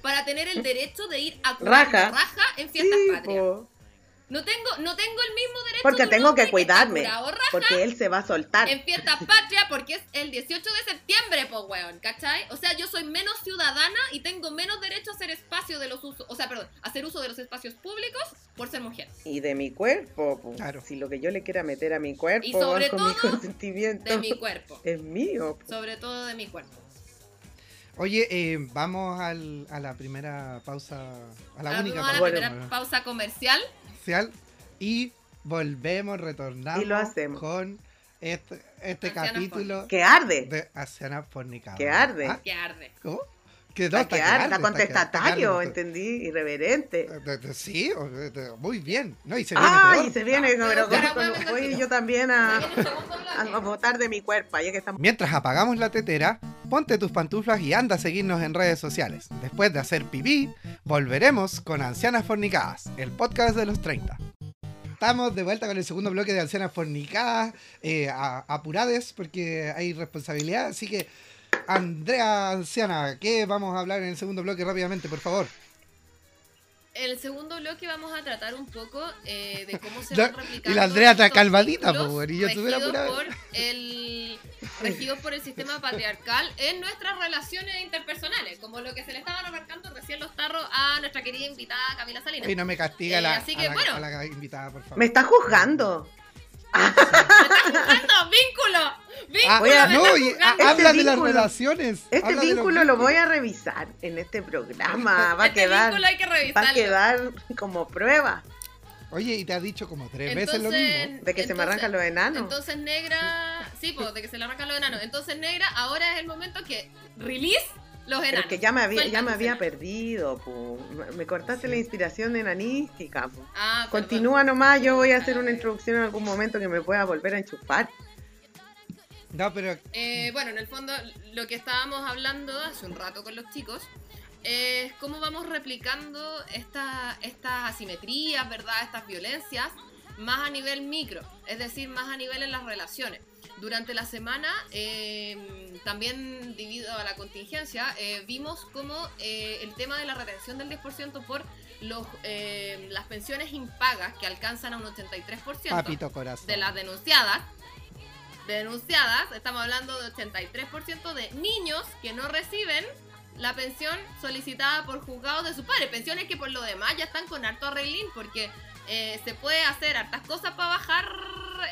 para tener el derecho de ir a Raja. raja en fiestas Sí, patrias. po, No tengo, no tengo el mismo derecho porque tengo que cuidarme, curado porque él se va a soltar. en fiestas patrias porque es el 18 de septiembre, pues weón, ¿cachai? O sea, yo soy menos ciudadana y tengo menos derecho a hacer espacio de los usos, o sea, perdón, a hacer uso de los espacios públicos por ser mujer. Y de mi cuerpo, po. Claro. si lo que yo le quiera meter a mi cuerpo Y sobre con mi todo, consentimiento De mi cuerpo. es mío. po. Sobre todo de mi cuerpo. Oye, eh, vamos al- a la primera pausa, a la Ahora única a la pausa primera pausa comercial. Comercial y volvemos, retornamos Y lo hacemos. con este, este capítulo Que arde, de Anciana Fornicada. que arde. ¿Ah? Que arde. ¿Cómo? Que no, Está está está contestatario, está entendí, irreverente. Eh, Sí, muy bien. No, y se viene Ah, peor. y se viene, Ah, pero como- bueno, voy yo también a, a, a botar de mi cuerpo, ya que estamos... Mientras apagamos la tetera, ponte tus pantuflas y anda a seguirnos en redes sociales. Después de hacer pipí, volveremos con Ancianas Fornicadas, el podcast de los 30. Estamos de vuelta con el segundo bloque de Ancianas Fornicadas, eh, a- apurades porque hay responsabilidad. Así que, Andrea Anciana, ¿qué vamos a hablar en el segundo bloque rápidamente, por favor? En el segundo bloque vamos a tratar un poco eh, de cómo se van replicando y la Andrea está calmadita, vínculos po, güey, y yo regidos apurado. por el regidos por el sistema patriarcal en nuestras relaciones interpersonales, como lo que se le estaban arrancando recién los tarros a nuestra querida invitada Camila Salinas. Y no me castiga Eh, la, así a que, la- bueno. a la invitada, por favor. Me está juzgando. ¡Juzgando! ¡Vínculo! ¡Vínculo! Ah, no, y- ah, habla Este de las vínculo- relaciones. Este vínculo lo voy a revisar en este programa. Va a Este quedar, vínculo hay que va a quedar como prueba Oye, y te ha dicho como tres veces lo Entonces- mismo. de que se me Entonces- arrancan los enanos. Entonces, negra. Sí, pues, de que se le arrancan los enanos. Entonces, negra, ahora es el momento que release los enanos. es que ya me había, ya me había perdido, po. Me- cortaste Sí. la inspiración enanística. po. Ah, perdón. Continúa nomás, yo voy a hacer una introducción en algún momento que me pueda volver a enchufar. No, pero Eh, bueno, en el fondo, lo que estábamos hablando hace un rato con los chicos es cómo vamos replicando esta- estas asimetrías, ¿verdad? Estas violencias, más a nivel micro, es decir, más a nivel en las relaciones. Durante la semana, eh, también debido a la contingencia, eh, vimos cómo eh, el tema de la retención del 10% por los, eh, las pensiones impagas, que alcanzan a un 83%, papito corazón. de las denunciadas, denunciadas, estamos hablando de 83% de niños que no reciben la pensión solicitada por juzgados de sus padres. Pensiones que por lo demás ya están con harto arreglín porque eh, se puede hacer hartas cosas para bajar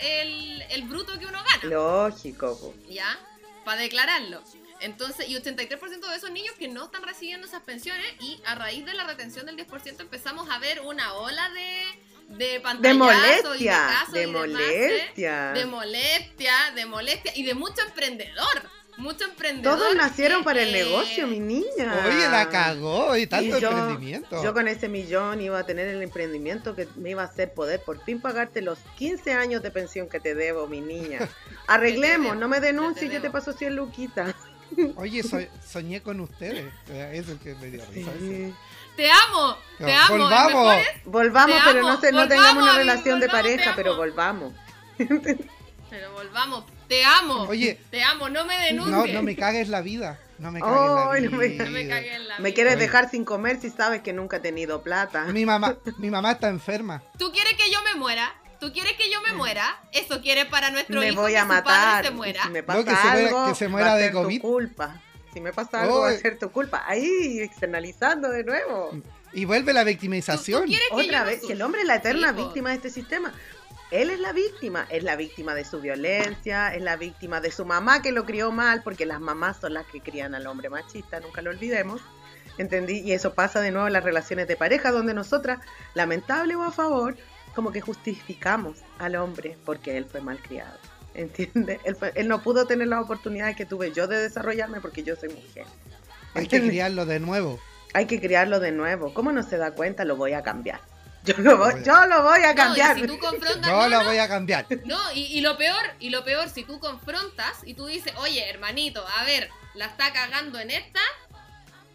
el, el bruto que uno gana. Lógico, po. ¿ya? Para declararlo. Entonces, y 83% de esos niños que no están recibiendo esas pensiones y a raíz de la retención del 10% empezamos a ver una ola de, de De pantallazos y de molestia, de y demás, ¿eh? molestia. de molestia, de molestia y de mucho emprendedor. Mucho emprendedor. Todos nacieron para el eh, negocio, mi niña. Oye, la cagó y tanto Y yo, emprendimiento. yo con ese millón iba a tener el emprendimiento que me iba a hacer poder por fin pagarte los 15 años de pensión que te debo, mi niña. Arreglemos, no me denuncies, yo te paso 100 luquitas. Oye, so- soñé con ustedes. Eso es el que me dio risa. Sí. Te amo, te amo. volvamos. Volvamos, Te pero amo, no, se, no volvamos, tengamos una amigo, relación de pareja, pero amo. volvamos. Pero volvamos, te amo. Oye. te amo, no me No, denuncies. no me cagues la vida. No me cagues la no me- vida. No me cagues la Me vida. quieres Oye. dejar sin comer si sabes que nunca he tenido plata. Mi mamá, mi mamá está enferma. ¿Tú quieres que yo me muera? ¿Tú quieres que yo me muera? ¿Eso quieres para nuestro me hijo voy que a su padre matar. se muera? Si me pasa No, que se muera- algo, que se muera va a de ser tu COVID. culpa. Si me pasa algo, va a ser tu culpa. Ahí, externalizando de nuevo. Y vuelve la ¿Tú, tú victimización. quieres que Otra no vez, que el hombre es la eterna víctima de este sistema. Él es la víctima, es la víctima de su violencia, es la víctima de su mamá que lo crió mal, porque las mamás son las que crían al hombre machista, nunca lo olvidemos. ¿Entendí? Y eso pasa de nuevo en las relaciones de pareja, donde nosotras, lamentable o a favor, como que justificamos al hombre porque él fue mal criado. ¿Entiendes? Él, fue- él no pudo tener las oportunidades que tuve yo de desarrollarme porque yo soy mujer. Hay que criarlo de nuevo. Hay que criarlo de nuevo. ¿Cómo no se da cuenta? Lo voy a cambiar. Yo lo voy, yo lo voy a No, cambiar. si tú confrontas, Yo no, lo no, voy a cambiar. No, y, y lo peor, y lo peor, si tú confrontas y tú dices, oye, hermanito, a ver, la está cagando en esta,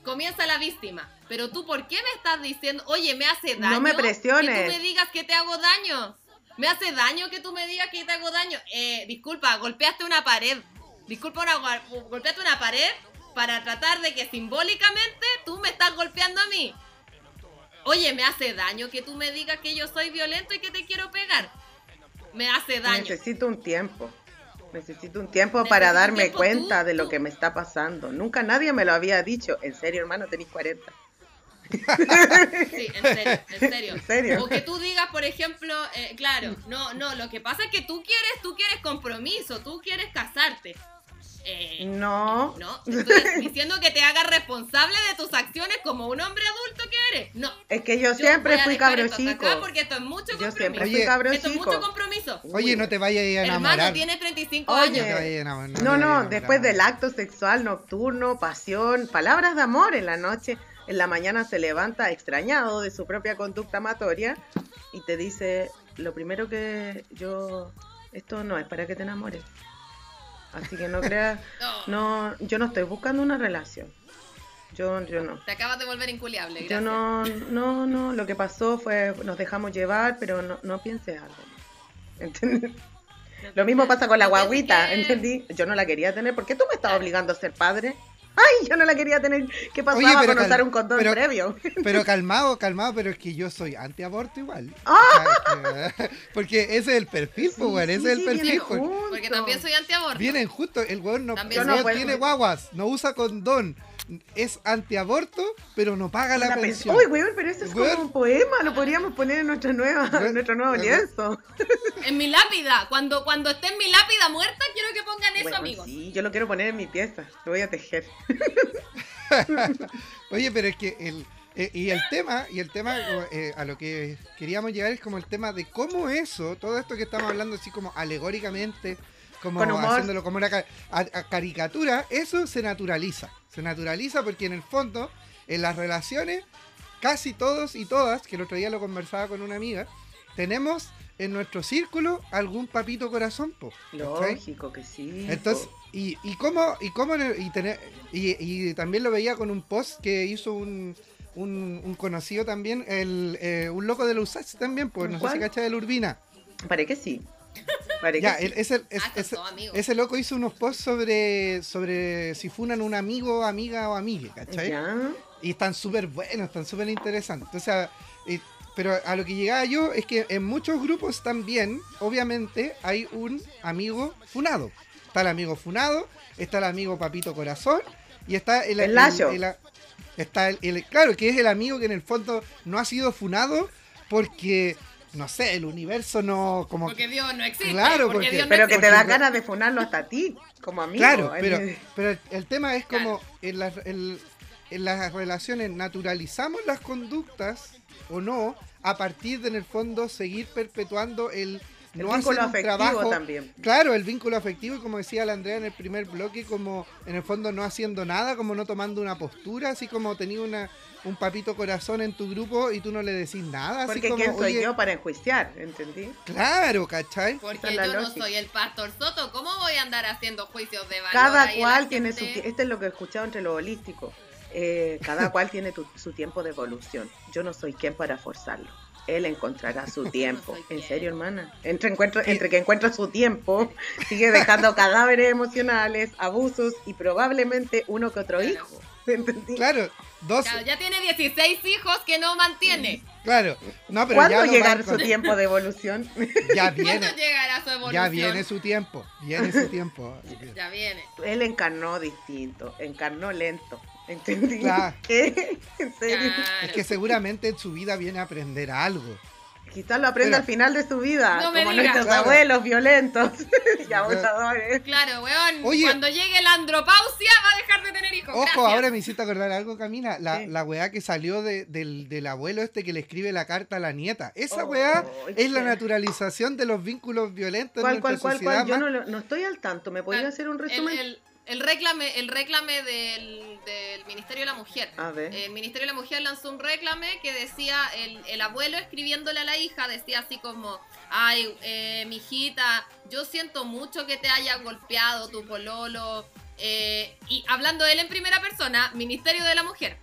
comienza la víctima. Pero tú, ¿por qué me estás diciendo, oye, me hace daño? No me presiones. Que tú me digas que te hago daño. Me hace daño que tú me digas que te hago daño. Eh, disculpa, golpeaste una pared. Disculpa, una, golpeaste una pared para tratar de que simbólicamente tú me estás golpeando a mí. Oye, me hace daño que tú me digas que yo soy violento y que te quiero pegar. Me hace daño. Necesito un tiempo. Necesito un tiempo Necesito para darme tiempo, cuenta tú, de lo tú. que me está pasando. Nunca nadie me lo había dicho. En serio, hermano, tenés 40. Sí, en serio, en serio. ¿En serio? O que tú digas, por ejemplo, eh, claro, no, no, lo que pasa es que tú quieres, tú quieres compromiso, tú quieres casarte. Eh, No. no, te estoy diciendo que te hagas responsable de tus acciones como un hombre adulto que eres. No. Es que yo Yo siempre fui cabro chico. porque esto es mucho Yo compromiso. siempre Oye, fui cabro esto es chico. mucho compromiso. Oye, no te vayas a Hermano, enamorar. tiene 35 Oye, No te años. vayas a enamorar, No, te no, enamorar. después del acto sexual nocturno, pasión, palabras de amor en la noche, en la mañana se levanta extrañado de su propia conducta amatoria y te dice, lo primero que yo, esto no es para que te enamores. Así que no creas, No, no, yo no estoy buscando una relación. Yo, yo no. Te acabas de volver inculiable. Yo no, no, no, lo que pasó fue, nos dejamos llevar, pero no, no pienses algo. ¿Entendés? Lo mismo pasa con la guaguita, ¿entendí? Yo no la quería tener. ¿Por qué tú me estás obligando a ser padre? Ay, yo no la quería tener. ¿Qué pasaba Oye, pero con usar un condón pero- previo? Pero calmado, calmado, pero es que yo soy antiaborto igual. ¡Ah! O sea, que- porque ese es el perfil, pues, weón, ese es el perfil. Porque también soy antiaborto. Vienen justo, el weón no, el weón no tiene guaguas, no usa condón, es antiaborto, pero no paga la pensión. Uy, weón, pero eso es Weón. como un poema, lo podríamos poner en nuestra nueva, Weón, en nuestro nuevo weón. lienzo. En mi lápida. Cuando, cuando esté en mi lápida muerta, quiero que pongan eso, amigos. sí, yo lo quiero poner en mi pieza, lo voy a tejer. Oye, pero es que el eh, y el tema y el tema eh, a lo que queríamos llegar es como el tema de cómo eso, todo esto que estamos hablando así como alegóricamente, como haciéndolo como una ca- a- a caricatura, eso se naturaliza, se naturaliza porque en el fondo en las relaciones casi todos y todas, que el otro día lo conversaba con una amiga, tenemos en nuestro círculo algún papito corazón, po. Lógico que sí. Entonces, po. y, y cómo, y cómo y, tener- y, y también lo veía con un post que hizo un, un, un conocido también, el, eh, un loco de la USACH también, pues no sé si cacha el Urbina. Parece que sí. Ya, el- sí. ese, Ah, loco hizo unos posts sobre, sobre si funan un amigo, amiga o amigue, ¿cachai? Ya. Y están súper buenos, están súper interesantes. O sea, pero a lo que llegaba yo es que en muchos grupos también, obviamente, hay un amigo funado. Está el amigo funado, está el amigo papito corazón y está el, El layo. está el, el- claro, que es el amigo que en el fondo no ha sido funado porque, no sé, el universo no, como Porque Dios no existe. Claro, porque, porque- Dios no Pero que te da ganas de funarlo hasta a ti, como amigo. Claro, En pero, el- pero el, el tema es como en las, en- en las relaciones naturalizamos las conductas o no a partir de en el fondo seguir perpetuando el no vínculo hacen un afectivo trabajo. también. Claro, el vínculo afectivo, y como decía la Andrea en el primer bloque, como en el fondo no haciendo nada, como no tomando una postura, así como tenía una, un papito corazón en tu grupo y tú no le decís nada, así Porque como, ¿quién soy oye, yo para enjuiciar? ¿Entendí? claro, ¿cachai? Porque es yo no soy el pastor Soto, ¿cómo voy a andar haciendo juicios de valor? Cada cual tiene su gente? tie- Este es lo que he escuchado entre los holísticos. Eh, cada cual tiene tu- su tiempo de evolución. Yo no soy quien para forzarlo. Él encontrará su tiempo. ¿En serio, hermana? Entre, encuentro, entre que encuentra su tiempo, sigue dejando cadáveres emocionales, abusos y probablemente uno que otro Claro. hijo. ¿Entendí? Claro, dos, Claro, ya tiene 16 hijos que no mantiene. claro. No, pero ¿Cuándo ya llegará su tiempo de evolución? Ya ¿Cuándo viene, llegará su evolución? ya viene su tiempo, viene su tiempo. Ya viene. Él encarnó distinto, encarnó lento. ¿Entendí? Claro. ¿Qué? ¿En serio? Claro. Es que seguramente en su vida viene a aprender algo. Quizás lo aprenda Pero- al final de su vida, No me como nuestros Claro. abuelos violentos y abusadores. Claro, weón. Oye. Cuando llegue la andropausia va a dejar de tener hijos. Ojo, Gracias. ahora me hiciste acordar algo, Camila. La, Sí. la weá que salió de- del, del abuelo este que le escribe la carta a la nieta. Esa Oh, weá es la naturalización de los vínculos violentos ¿Cuál, en cuál, nuestra cuál, sociedad. cuál? Yo no, lo- no estoy al tanto. ¿Me podría Claro, hacer un resumen? el- el reclame, el reclame del, del Ministerio de la Mujer. A ver. El Ministerio de la Mujer lanzó un reclame que decía, el, el abuelo escribiéndole a la hija, decía así como, ay, eh, mijita, yo siento mucho que te haya golpeado tu pololo. eh, y hablando él en primera persona, Ministerio de la Mujer.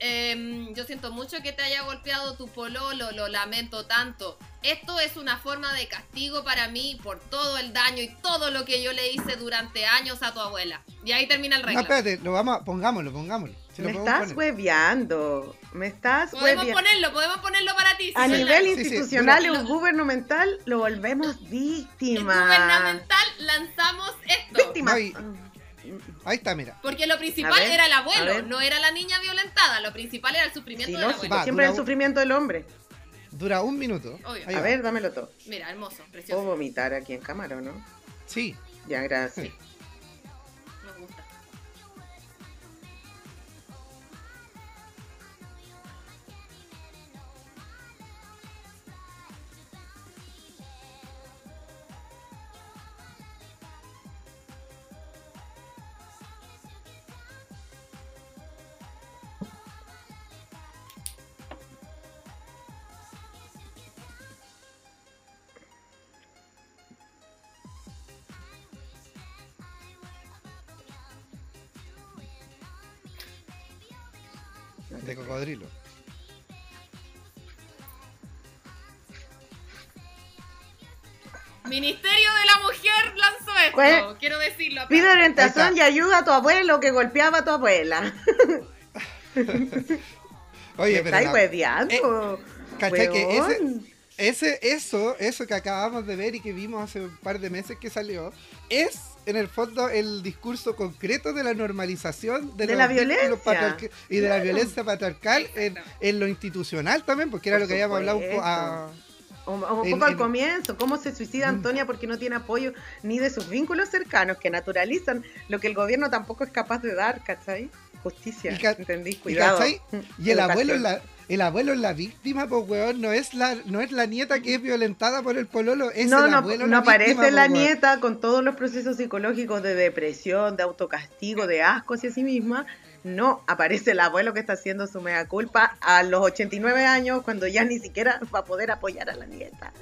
Em, yo siento mucho que te haya golpeado tu pololo, lo lamento tanto. Esto es una forma de castigo para mí por todo el daño y todo lo que yo le hice durante años a tu abuela. Y ahí termina el No, reclamo. espérate, lo vamos a, pongámoslo, pongámoslo. Si me estás hueveando. Me estás Podemos hueveando. ponerlo, podemos ponerlo para ti. A sí, nivel. Sí, sí, institucional bueno. y gubernamental lo volvemos En víctima. gubernamental lanzamos esto. Víctima. No, y- Ahí está, mira. Porque lo principal ver, era el abuelo, no era la niña violentada. Lo principal era el sufrimiento Sí, del no, abuelo. Va, siempre dura el sufrimiento del hombre. Dura un minuto. Obvio. A ver, dámelo todo. Mira, hermoso, Puedo precioso. vomitar aquí en cámara, ¿o ¿no? Sí. Ya, gracias. De cocodrilo. Ministerio de la Mujer lanzó esto. ¿Cuál? Quiero decirlo. acá. Pide orientación y ayuda a tu abuelo que golpeaba a tu abuela. Oye, Me pero estáis la- hueveando. ¿cachai que ese. Ese, eso, eso que acabamos de ver y que vimos hace un par de meses que salió, es en el fondo el discurso concreto de la normalización de, la violencia. y de la violencia patriarcal en, en lo institucional también, porque era Por lo que habíamos hablado un po- supuesto. a- O, o un En- poco al en- comienzo, cómo se suicida Mm. Antonia porque no tiene apoyo ni de sus vínculos cercanos que naturalizan lo que el gobierno tampoco es capaz de dar, ¿cachai? Justicia, Y ¿entendí? Cuidado. Y el abuelo es la, el abuelo es la víctima, pues weón, no es la, no es la nieta que es violentada por el pololo, es no, el no, abuelo no la víctima, la po, weón. nieta con todos los procesos psicológicos de depresión, de autocastigo, de asco hacia sí misma. No, aparece el abuelo que está haciendo su mea culpa a los 89 años cuando ya ni siquiera va a poder apoyar a la nieta.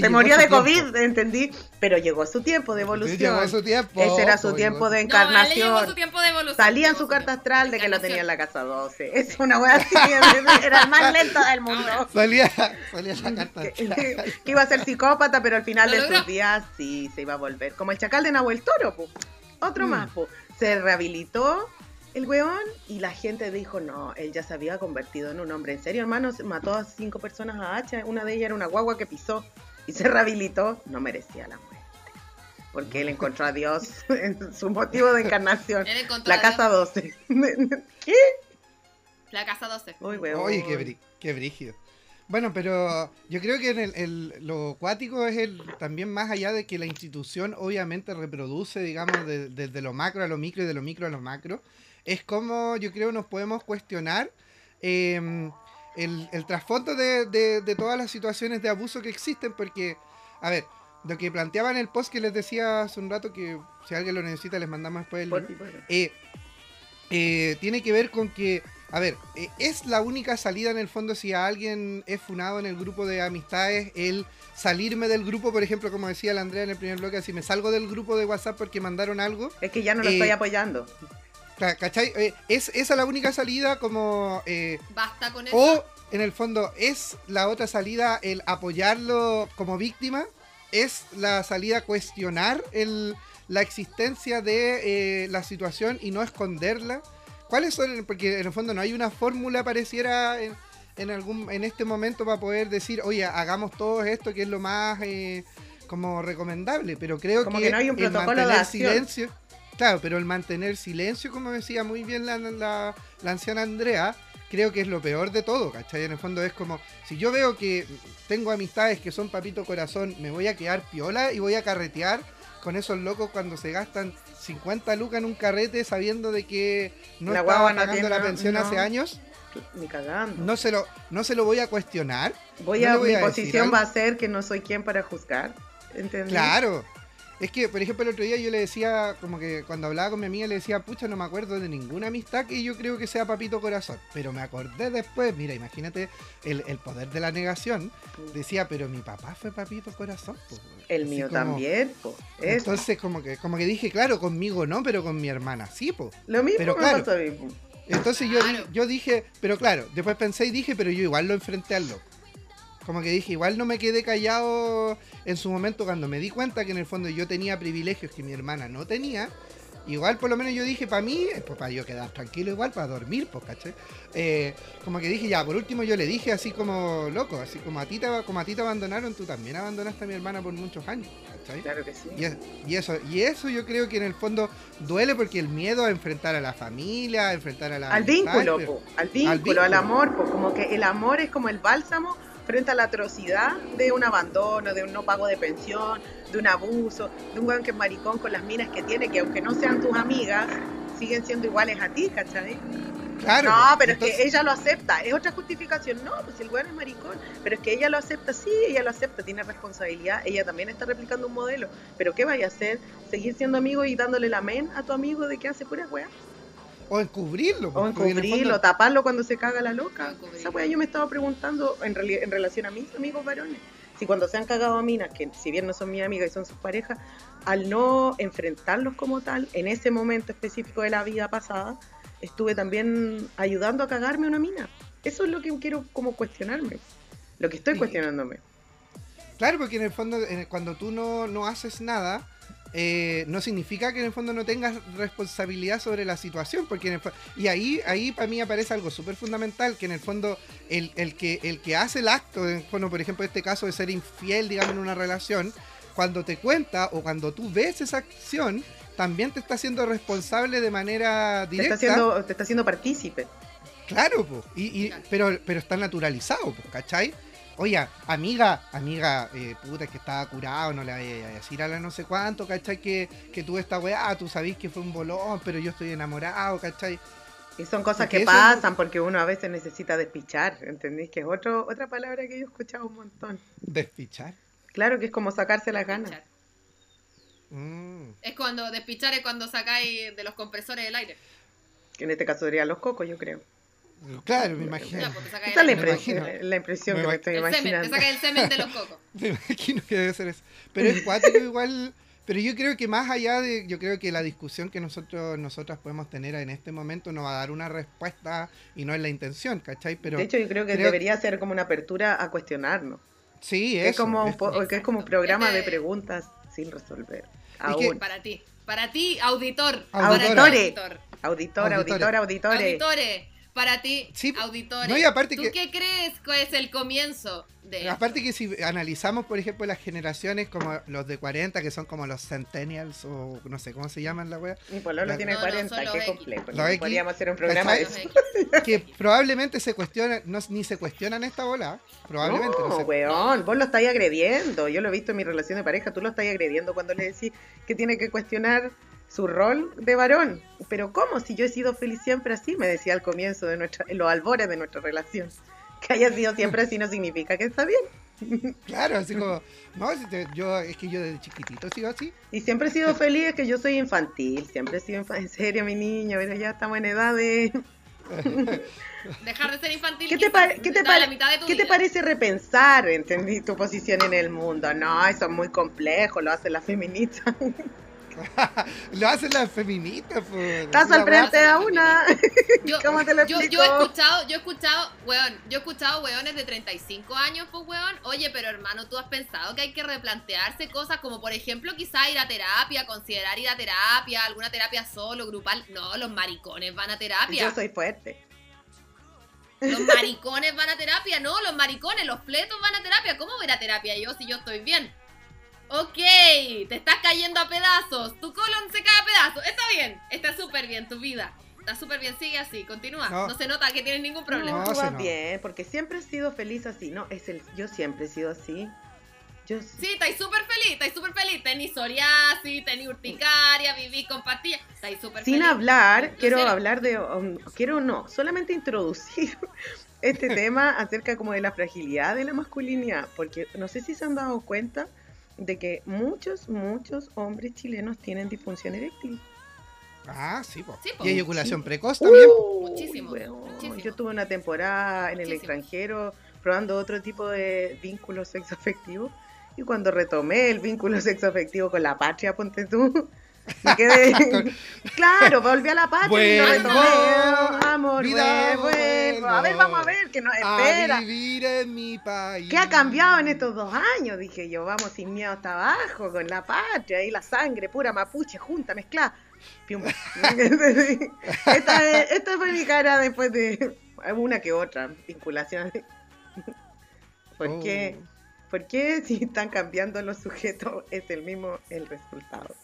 Se murió de tiempo. COVID, entendí, pero llegó su tiempo de evolución. Llegó su tiempo. Ese era su ojo, tiempo llegó- de No, llegó encarnación. su tiempo de evolución. Salía en su carta astral de que lo tenía en la casa 12. Es una wea así, era el más lento del mundo. Salía, salía la carta. Que, que iba a ser psicópata, pero al final de sus días sí se iba a volver. Como el chacal de Nahuel Toro, po. otro Mm. más. Po. Se rehabilitó el weón y la gente dijo, no, él ya se había convertido en un hombre. En serio, hermano, Se mató a cinco personas a hacha. Una de ellas era una guagua que pisó y se rehabilitó. No merecía la muerte. Porque él encontró a Dios en su motivo de encarnación. Él encontró La a casa 12. ¿Qué? La casa 12. Uy, weón. Oye, qué, brí- qué brígido. Bueno, pero yo creo que en el, el- lo cuático es el también más allá de que la institución obviamente reproduce, digamos, de- desde lo macro a lo micro y de lo micro a lo macro, es como yo creo nos podemos cuestionar eh, el, el trasfondo de, de, de todas las situaciones de abuso que existen, porque, a ver, lo que planteaba en el post que les decía hace un rato, que si alguien lo necesita les mandamos después el eh, eh, tiene que ver con que, a ver, eh, es la única salida en el fondo si a alguien es funado en el grupo de amistades, el salirme del grupo, por ejemplo, como decía la Andrea en el primer bloque, si me salgo del grupo de WhatsApp porque mandaron algo, Es que ya no lo estoy apoyando. Ca- ¿cachai? Eh, es esa la única salida como... eh, Basta con eso. o en el fondo es la otra salida el apoyarlo como víctima, es la salida cuestionar el, la existencia de eh, la situación y no esconderla. ¿Cuáles son? Porque en el fondo no hay una fórmula pareciera en, en algún en este momento para poder decir, oye, hagamos todo esto que es lo más eh, como recomendable, pero creo Como que, que no hay un el protocolo de acción. silencio, claro, pero el mantener silencio, como decía muy bien la, la, la anciana Andrea, creo que es lo peor de todo, ¿cachai? En el fondo es como, si yo veo que tengo amistades que son papito corazón, me voy a quedar piola y voy a carretear con esos locos cuando se gastan 50 lucas en un carrete sabiendo de que no La estaba pagando tiene- la pensión no. hace años, Ni cagando. no se lo, no se lo voy a cuestionar. voy no a, voy mi a posición va a ser que no soy quien para juzgar. ¿Entendés? Claro. Es que, por ejemplo, el otro día yo le decía, como que cuando hablaba con mi amiga, le decía, pucha, no me acuerdo de ninguna amistad que yo creo que sea papito corazón. Pero me acordé después, mira, imagínate el, el poder de la negación. Decía, pero mi papá fue papito corazón. po". El Así mío como- también, po. Eso. Entonces, como que, como que dije, claro, conmigo no, pero con mi hermana sí, po. Lo mismo pero me claro. pasó a mí, po. Entonces yo, yo dije, pero claro, después pensé y dije, pero yo igual lo enfrenté al loco. Como que dije, igual no me quedé callado en su momento cuando me di cuenta que en el fondo yo tenía privilegios que mi hermana no tenía. Igual por lo menos yo dije, para mí, eh, pues para yo quedar tranquilo igual, para dormir, pues, ¿cachai? Eh, como que dije, ya, por último yo le dije así como loco, así como a ti te, como a ti te abandonaron, tú también abandonaste a mi hermana por muchos años, ¿cachai? Claro que sí. Y, y eso, y eso yo creo que en el fondo duele porque el miedo a enfrentar a la familia, a enfrentar a la Al vínculo, po. Al vínculo, al vínculo. amor, po. Como que el amor es como el bálsamo frente a la atrocidad de un abandono, de un no pago de pensión, de un abuso, de un weón que es maricón con las minas que tiene, que aunque no sean tus amigas, siguen siendo iguales a ti, ¿cachai? Claro, no, pero entonces- es que ella lo acepta. Es otra justificación. No, pues el weón es maricón. Pero es que ella lo acepta. Sí, ella lo acepta. Tiene responsabilidad. Ella también está replicando un modelo. Pero ¿qué vaya a hacer? ¿Seguir siendo amigo y dándole la men a tu amigo de que hace pura weá? O encubrirlo. O pues, el encubrirlo, fondo- taparlo cuando se caga la loca. O. Esa weá yo me estaba preguntando en, relación a mis amigos varones. Si cuando se han cagado a minas, que si bien no son mis amigas y son sus parejas, al no enfrentarlos como tal, en ese momento específico de la vida pasada, estuve también ayudando a cagarme a una mina. Eso es lo que quiero como cuestionarme. Lo que estoy Sí. cuestionándome. Claro, porque en el fondo, cuando tú no, no haces nada, eh, no significa que en el fondo no tengas responsabilidad sobre la situación. porque en el Y ahí, ahí para mí aparece algo súper fundamental, que en el fondo el, el que, el que hace el acto, en- bueno, por ejemplo, este caso de ser infiel, digamos, en una relación, cuando te cuenta o cuando tú ves esa acción, también te está haciendo responsable de manera Te directa. está haciendo, te está haciendo partícipe. Claro, po. Y, pero, pero está naturalizado, po, ¿cachai? Oye, amiga, amiga, eh, puta, es que estaba curado, no le vayas a decir a la no sé cuánto, ¿cachai? Que, que tú esta weá, tú sabís que fue un bolón, pero yo estoy enamorado, ¿cachai? Y son cosas Porque que eso- pasan porque uno a veces necesita despichar, ¿entendéis? Que es otro, otra palabra que yo he escuchado un montón. Despichar. Claro que es como sacarse las ganas. Despichar. Mm. Es cuando despichar es cuando sacáis de los compresores el aire. Que en este caso serían los cocos, yo creo. Claro, me imagino. Esa es la impresión, imagino. la impresión Me que me estoy El semen, te imaginando. sacáis el semen de los cocos. Me imagino que debe ser eso. Pero es cuático igual. Pero yo creo que más allá de. Yo creo que la discusión que nosotros nosotras podemos tener en este momento no va a dar una respuesta y no es la intención, ¿cachai? Pero de hecho, yo creo que creo- debería ser como una apertura a cuestionarnos. sí, Que es, eso. como, un po- que es como un programa de preguntas sin resolver. Es que- Aún. Para ti. Para ti, auditor. Auditora. Para ti, auditor. Auditor, Auditore. auditor, auditores. Auditores. Para ti, Sí, auditores. no, y aparte ¿Tú que- qué crees que es el comienzo de Aparte que si analizamos, por ejemplo, las generaciones como los de 40, que son como los centennials o no sé cómo se llaman la wea, Mi pololo tiene No, no, 40, son los qué complejo. Los ¿no? X, Podríamos hacer un programa de eso. que probablemente se cuestionan, no, ni se cuestionan esta bola, probablemente no, No, se weón, vos lo estáis agrediendo. Yo lo he visto en mi relación de pareja, tú lo estás agrediendo cuando le decís que tiene que cuestionar su rol de varón. Pero ¿cómo? Si yo he sido feliz siempre así, me decía al comienzo de nuestra, en los albores de nuestra relación. Que haya sido siempre así no significa que está bien. Claro, así como, no, yo, es que yo desde chiquitito sigo así. Y siempre he sido feliz, es que yo soy infantil, siempre he sido infantil, en serio, mi niño, pero ya estamos en edad de... Dejar de ser infantil. ¿Qué te, ¿qué te, ¿qué te parece repensar, entendí, tu posición en el mundo? No, eso es muy complejo, lo hace la feminista. lo hacen las feministas, pues. Estás al frente de una. Yo, ¿Cómo te lo yo, yo, he escuchado, yo he escuchado, weón, yo he escuchado weones de 35 años, pues weón. Oye, pero hermano, ¿tú has pensado que hay que replantearse cosas como, por ejemplo, quizá ir a terapia, considerar ir a terapia, alguna terapia solo, grupal? No, los maricones van a terapia. Yo soy fuerte. Los maricones van a terapia, no, los maricones, los fletos van a terapia. ¿Cómo voy a ir a terapia yo si yo estoy bien? Ok, te estás cayendo a pedazos. Tu colon se cae a pedazos. Está bien, está súper bien tu vida. Está súper bien, sigue así, continúa. No, se nota que tienes ningún problema. No, vas bien, porque siempre he sido feliz así. No, es el, yo siempre he sido así. Yo sí, estáis súper feliz, estáis súper feliz. Tení psoriasis, tení urticaria, viví con pastillas. Estáis súper Sin hablar, quiero hablar de. Um, quiero no, solamente introducir este tema acerca como de la fragilidad de la masculinidad. Porque no sé si se han dado cuenta de que muchos, muchos hombres chilenos tienen disfunción eréctil. Ah, sí, po. y eyaculación precoz también. Uh, muchísimo, Yo tuve una temporada en el extranjero probando otro tipo de vínculos sexoafectivos y cuando retomé el vínculo sexoafectivo con la patria, ponte tú, me quedé... claro, volví a la patria y lo retomé. Amor, vuelvo. A ver, vamos a ver, que nos espera. A vivir en mi país. ¿Qué ha cambiado en estos dos años? Dije yo, vamos sin miedo hasta abajo, con la patria y la sangre pura mapuche junta, mezclada. esta, esta fue mi cara después de una que otra vinculación. ¿Por qué? Oh. ¿Por qué si están cambiando los sujetos es el mismo el resultado?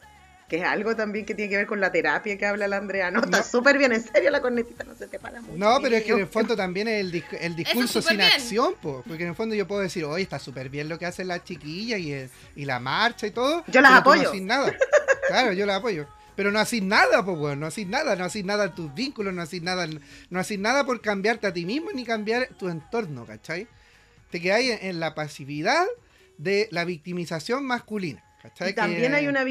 Que es algo también que tiene que ver con la terapia que habla la Andrea. No, está súper bien, en serio la cornetita no se te para mucho. No, pero es que en el fondo también es el, el discurso sin acción, porque en el fondo yo puedo decir, oye, está súper bien lo que hacen las chiquillas y, y la marcha y todo. Yo las apoyo. No nada. Claro, yo las apoyo. Pero no haces nada, pues bueno, no haces nada, no haces nada en tus vínculos, no haces nada, no haces nada por cambiarte a ti mismo ni cambiar tu entorno, ¿cachai? Te quedas en la pasividad de la victimización masculina. Y también hay una,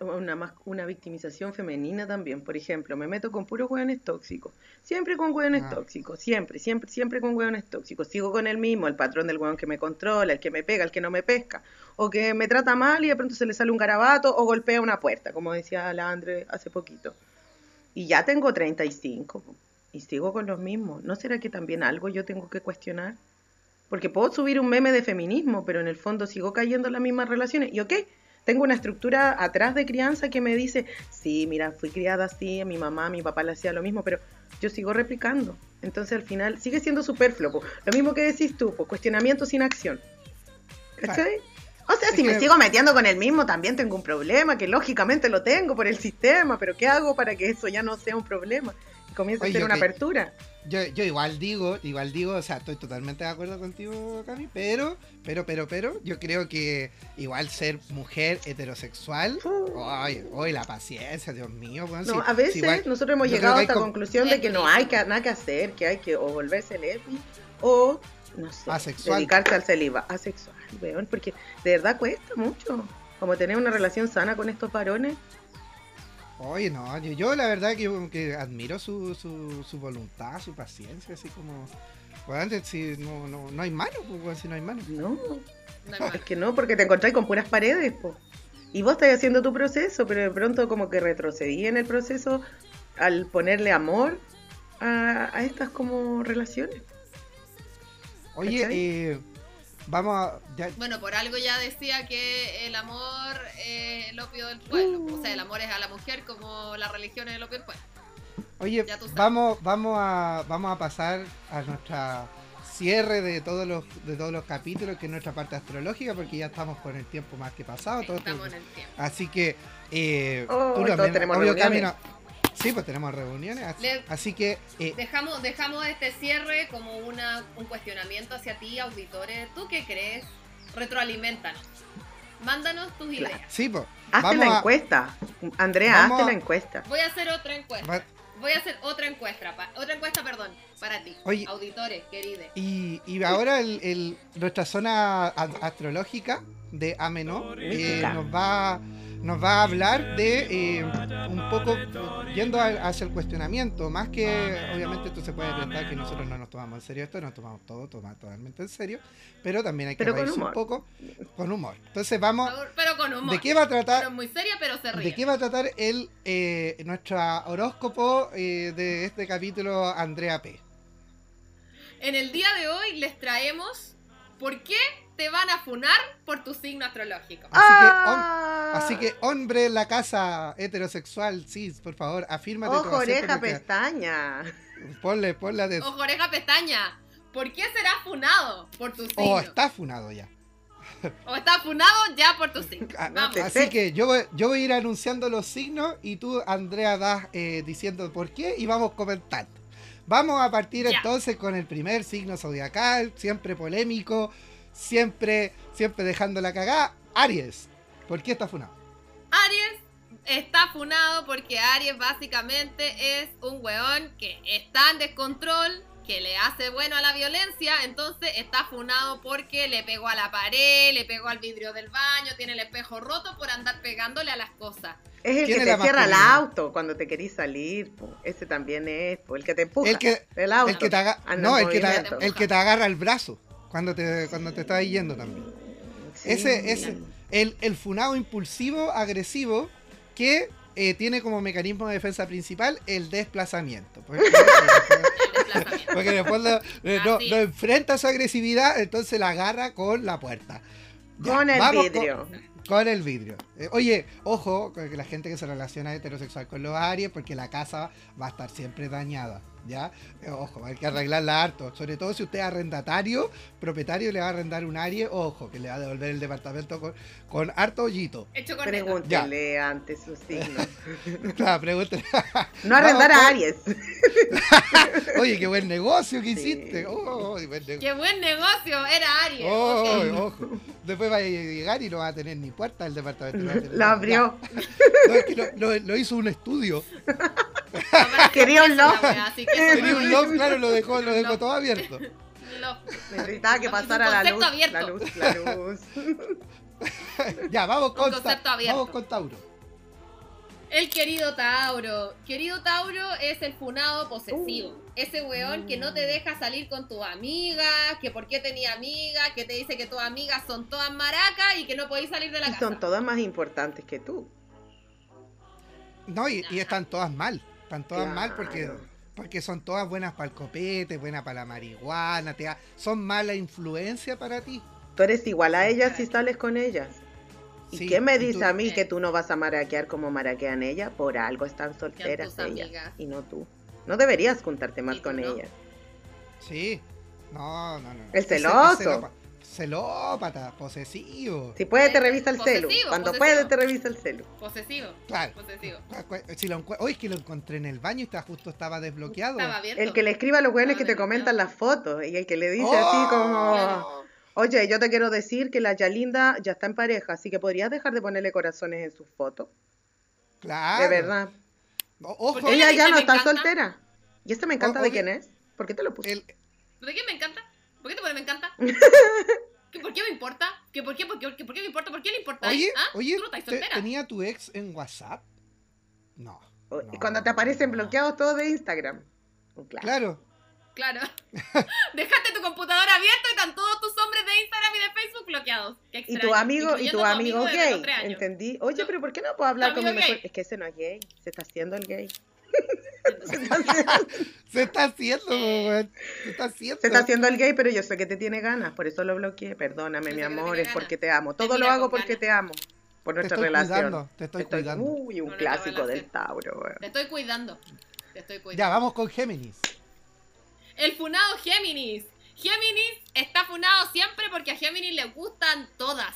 una, una, victimización femenina también. Por ejemplo, me meto con puros hueones tóxicos. Siempre con hueones ah. tóxicos. Siempre, siempre, siempre con hueones tóxicos. Sigo con el mismo, el patrón del hueón que me controla, el que me pega, el que no me pesca. O que me trata mal y de pronto se le sale un garabato o golpea una puerta, como decía la Andre hace poquito. Y ya tengo 35 y sigo con los mismos. ¿No será que también algo yo tengo que cuestionar? Porque puedo subir un meme de feminismo, pero en el fondo sigo cayendo en las mismas relaciones. Y ok, tengo una estructura atrás de crianza que me dice, sí, mira, fui criada así, mi mamá, mi papá le hacía lo mismo, pero yo sigo replicando. Entonces al final sigue siendo superfluo. Lo mismo que decís tú, cuestionamiento sin acción. ¿Cachai? O sea, si me sigo metiendo con el mismo, también tengo un problema, que lógicamente lo tengo por el sistema, pero ¿qué hago para que eso ya no sea un problema? Y comience a ser una apertura yo, yo igual digo, igual digo, o sea, estoy totalmente de acuerdo contigo, Cami, pero, pero, pero, pero, yo creo que igual ser mujer heterosexual, hoy, hoy la paciencia, Dios mío. no, a veces nosotros hemos llegado a esta conclusión de que no hay que, nada que hacer, que hay que o volverse lesbi o, no sé, asexual. dedicarse al celiba, asexual, weón, porque de verdad cuesta mucho, como tener una relación sana con estos varones Oye, no, yo, la verdad que, que admiro su, su, su, voluntad, su paciencia, así como... Bueno, si no, no, no hay mano, pues, si no hay mano. No, es que no, porque te encontráis con puras paredes, pues. Y vos estás haciendo tu proceso, pero de pronto como que retrocedí en el proceso al ponerle amor a, a estas como relaciones. Oye, eh, Vamos a. Bueno, por algo ya decía que el amor es el opio del pueblo. O sea, el amor es a la mujer como la religión es el opio del pueblo. Oye, vamos, vamos, a, vamos a pasar a nuestra cierre de todos los de todos los capítulos, que es nuestra parte astrológica, porque ya estamos con el tiempo más que pasado. Todo estamos en el tiempo. Así que eh, oh, tú también, tenemos Sí, pues tenemos reuniones. Así, que. Eh, dejamos, dejamos este cierre como una, un cuestionamiento hacia ti, auditores. ¿Tú qué crees? Retroalimentanos. Mándanos tus ideas. Sí, pues. Hazte la encuesta. Andrea, hazte la encuesta. Voy a hacer otra encuesta. voy a hacer otra encuesta, pa- otra encuesta, perdón, para ti, Oye. auditores, queridos. Y, y ahora el, el- nuestra zona a- astrológica de Amenó eh, nos va nos va a hablar de eh, un poco yendo a- hacia el cuestionamiento, más que obviamente tú se puede pensar que nosotros no nos tomamos en serio esto, nos tomamos todo toma- totalmente en serio, pero también hay que Pero reírse un poco con humor. Entonces vamos, Pero con humor. ¿de qué va a Pero tratar? es muy seria, pero se ríe. ¿De qué va a tratar el eh, nuestro horóscopo eh, de este capítulo Andrea P? En el día de hoy les traemos por qué te van a funar por tu signo astrológico. Así que, hom- Ah. Así que, hombre en la casa heterosexual, sí, por favor, afírmate. Ojo, oreja, pestaña. Ponle, ponle de... Ojo, oreja, pestaña. ¿Por qué serás funado por tu signo? Oh, está funado ya. O está funado ya por tu signo. Ah, Vamos. Así que yo voy, yo voy a ir anunciando los signos y tú, Andrea, vas eh, diciendo por qué y vamos comentando. Vamos a partir Ya. entonces con el primer signo zodiacal, siempre polémico, siempre, siempre dejando la cagada. Aries, ¿por qué está funado? Aries está funado porque Aries básicamente es un weón que está en descontrol, que le hace bueno a la violencia, entonces está funado porque le pegó a la pared, le pegó al vidrio del baño, tiene el espejo roto por andar pegándole a las cosas. Es el que te la cierra el auto cuando te querís salir. po. Ese también es, po, el que te empuja. El que- el auto. El que te, aga- anda en no, el que te, el que te agarra el brazo cuando te, cuando te estás yendo también. Sí. Ese, ese, el, el funado impulsivo, agresivo, que eh, tiene como mecanismo de defensa principal el desplazamiento. Porque, porque después lo- no, no es. enfrenta su agresividad, entonces la agarra con la puerta. Ya, Con el con- vidrio. Con, el vidrio. Eh, oye, ojo, con que la gente que se relaciona heterosexual con los Aries, porque la casa va a estar siempre dañada. ¿Ya? Eh, ojo, hay que arreglarla harto. Sobre todo si usted es arrendatario, propietario le va a arrendar un Aries, ojo, que le va a devolver el departamento con, con harto hoyito. Hecho con Pregúntele antes su signo. Claro, pregúntale. No arrendar Vamos a Aries. Oye, qué buen negocio que Sí. hiciste. Oh, buen negocio. ¡Qué buen negocio! Era Aries. Oh, ojo. Después va a llegar y no va a tener ni puerta el departamento. no va a tener Lo nada. abrió. No, es que lo, lo- lo hizo un estudio. Quería un la así eso Tenía un loft, claro, lo dejó, lo dejó todo abierto. loft. Necesitaba que pasara la concepto luz. abierto. La luz, la luz. Ya, vamos con, vamos Tauro. El querido Tauro. Querido Tauro es el funado posesivo. Uh. Ese weón que no te deja salir con tu amiga, que por qué tenía amiga, que te dice que tus amigas son todas maracas y que no podéis salir de la Y casa. son todas más importantes que tú. No, y, y están todas mal. Están todas mal porque. Porque son todas buenas para el copete, buenas para la marihuana, te da- son mala influencia para ti. Tú eres igual a ellas si sales con ellas. ¿Y Sí, qué me dice tú- a mí que tú no vas a maraquear como maraquean ellas? Por algo están solteras ellas amigas. y no tú. No deberías juntarte más con no. ellas. Sí. No, no, no. no. El celoso. ese celopa- Celópata, posesivo. Si puede te revisa el celu. Posesivo, Cuando posesivo. puede te revisa el celu. Posesivo. Claro. Posesivo. Si lo es que lo encontré en el baño y está, justo estaba desbloqueado. Estaba abierto. El que le escriba a los güeyes que te comentan las fotos y el que le dice ¡Oh! así como, Claro. oye, yo te quiero decir que la Yalinda ya está en pareja, así que podrías dejar de ponerle corazones en sus fotos. Claro. De verdad. O- Ojo, ¿Por qué Ella ya no está encanta? soltera. ¿Y este me encanta O- de quién es? ¿Por qué te lo puse? el, ¿De qué me encanta? ¿Por qué te pone me encanta? ¿Que ¿Por qué me importa? ¿Que ¿Por qué? ¿Por qué? ¿Que ¿Por qué me importa? ¿Por qué le importa? oye, ¿Ah? oye, ¿Tú no estás te- soltera? ¿tenía tu ex en WhatsApp? No. O- no, Cuando te aparecen no. bloqueados todos de Instagram. Clásico. Claro. Claro. Dejaste tu computador abierto y están todos tus hombres de Instagram y de Facebook bloqueados. Qué Y extraño. tu amigo, y tu amigo de gay, 23 años. ¿entendí? Oye, No. pero ¿por qué no puedo hablar con mi amigo mejor? gay. Es que ese no es gay, se está haciendo el gay. Se está haciendo. Se está haciendo. Se está haciendo el gay, pero yo sé que te tiene ganas, por eso lo bloqueé. Perdóname, Yo mi te amor, es porque te amo. Te Todo lo hago porque ganas. te amo. Por Te nuestra estoy relación. cuidando, te estoy cuidando. Uy, un clásico del. Tauro, weón. Te estoy cuidando. Te estoy cuidando. Ya, vamos con Géminis. El funado Géminis. Géminis está funado siempre porque a Géminis le gustan todas.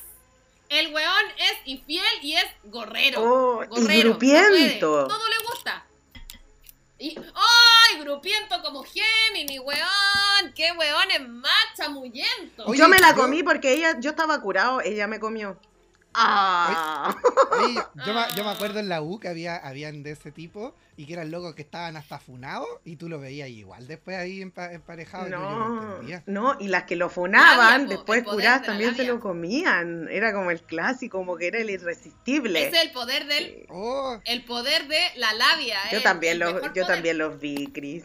El weón es infiel y es gorrero. Oh, y gorrero. grupiento. puede. Todo le gusta. Y, ¡Ay! Grupiento como Géminis, weón. ¡Qué weón es más chamuyento! Oye, yo me la comí porque ella, yo estaba curado, ella me comió. Ah. Oye, yo, me, yo me acuerdo en la U que había, habían de ese tipo y que eran locos que estaban hasta funados y tú lo veías igual después ahí empa- emparejado. y no No, entendía. no, y las que lo funaban, Labia, después curadas de también se lo comían. Era como el clásico, como que era el irresistible. Ese es el poder del. Sí. Oh, El poder de la labia. Yo eh, también los, yo poder. también los vi, Cris.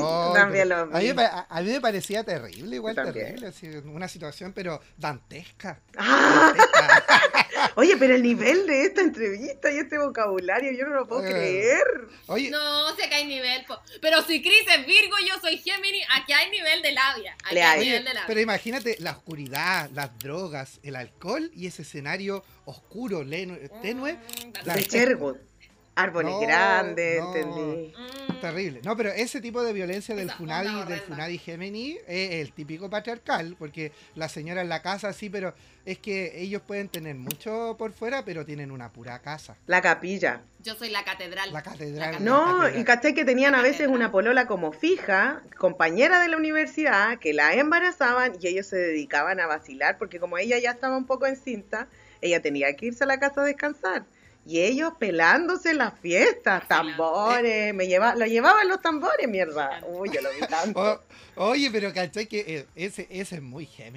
oh, También pero lo a, mí vi. a mí me parecía terrible, igual terrible, así, una situación pero dantesca. ¡Ah! dantesca. Oye, pero el nivel de esta entrevista y este vocabulario, yo no lo puedo Eh. creer. Oye, No, sé que hay nivel. Pero si Chris es Virgo, yo soy Gemini, aquí hay nivel de labia. Aquí Le hay hay. nivel de labia. pero imagínate la oscuridad, las drogas, el alcohol y ese escenario oscuro, lenu- tenue. Mm, La-. Árboles No, grandes, no. entendí. mm. Terrible. No, pero ese tipo de violencia del Esa Funadi, del. Funadi Gemini es el típico patriarcal, porque la señora en la casa sí, pero es que ellos pueden tener mucho por fuera, pero tienen una pura casa. La capilla. Yo soy la catedral. La catedral. La No, catedral. y caché que tenían a veces una polola como fija, compañera de la universidad, que la embarazaban y ellos se dedicaban a vacilar, porque como ella ya estaba un poco encinta, ella tenía que irse a la casa a descansar. Y ellos pelándose las fiestas, tambores, me lleva, lo llevaban los tambores, mierda. Uy, yo lo vi tanto. O- oye, pero ¿cachai que eh, ese, ese es muy es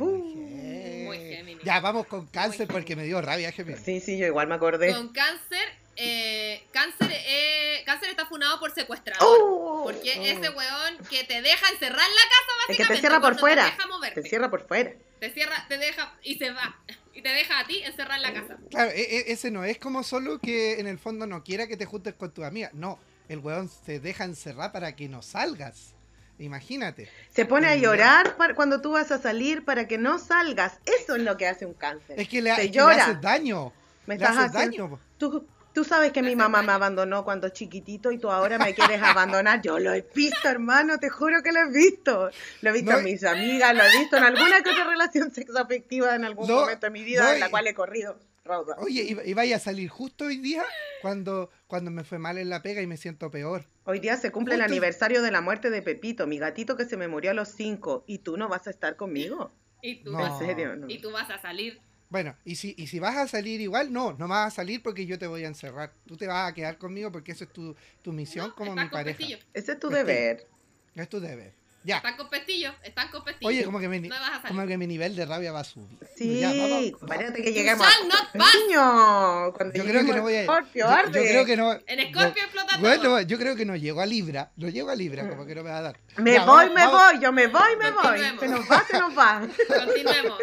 muy, Gemini. Ya, vamos con cáncer porque me dio rabia Gemini. Sí, sí, yo igual me acordé. Con cáncer, eh, cáncer, eh, cáncer está funado por secuestrador. ¡Oh! Porque Oh. ese weón que te deja encerrar en la casa, Es que básicamente. te cierra por no fuera. Te deja moverte. Te cierra por fuera. Te cierra, te deja y se va. Y te deja a ti encerrar en la casa. Claro, e- e- ese no es como solo que en el fondo no quiera que te juntes con tu amiga. No, el weón se deja encerrar para que no salgas. Imagínate. Se pone a llorar para- cuando tú vas a salir para que no salgas. Eso es lo que hace un cáncer. Es que le, Te es que le haces daño. Me le estás haces haciendo- daño. Tú, tú sabes que mi mamá me abandonó cuando chiquitito y tú ahora me quieres abandonar. Yo lo he visto, hermano, te juro que lo he visto. Lo he visto No, en mis amigas, lo he visto en alguna que otra relación sexoafectiva en algún No, momento de mi vida no, en la cual he corrido. Rosa. Oye, y, vaya a salir justo hoy día cuando, cuando me fue mal en la pega y me siento peor. Hoy día se cumple el aniversario de la muerte de Pepito, mi gatito que se me murió a los cinco. ¿Y tú no vas a estar conmigo? Y tú, No. vas, ¿En serio? No. y tú vas a salir. Bueno, y si, y si vas a salir igual, no, no vas a salir porque yo te voy a encerrar. Tú te vas a quedar conmigo porque eso es tu, tu misión No, como mi pareja. pestillo. Ese es tu Pestillo. deber. Es tu deber. Ya. Están con pestillo. Están con pestillo. Oye, como que, mi, No vas a salir. como que mi nivel de rabia va a subir. Sí, Ya, vamos- espérate que You lleguemos not. Niño, cuando Yo creo que no voy a Scorpio, yo, creo que no. En Scorpio explota Bueno, todo. yo creo que no llego a Libra. No llego a Libra, como que no me va a dar. Me Ya, voy, vamos- me vamos- voy, yo me voy, me voy. Se nos va, se nos va. Continuemos.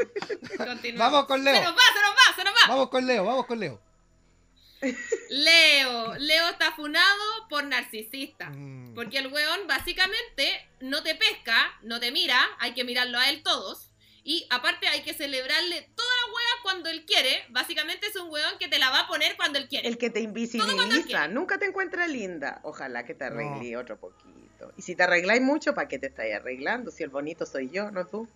Continuemos. Vamos con Leo. Se nos va, se nos va, se nos va. Vamos con Leo, vamos con Leo. Leo. Leo está funado por narcisista. Mm. Porque el weón básicamente no te pesca, no te mira, hay que mirarlo a él todos. Y aparte hay que celebrarle toda la wea cuando él quiere. Básicamente es un weón que te la va a poner cuando él quiere. El que te invisibiliza, nunca te encuentra linda. Ojalá que te No. arregle otro poquito. Y si te arregláis mucho, ¿para qué te estáis arreglando? Si el bonito soy yo, no tú.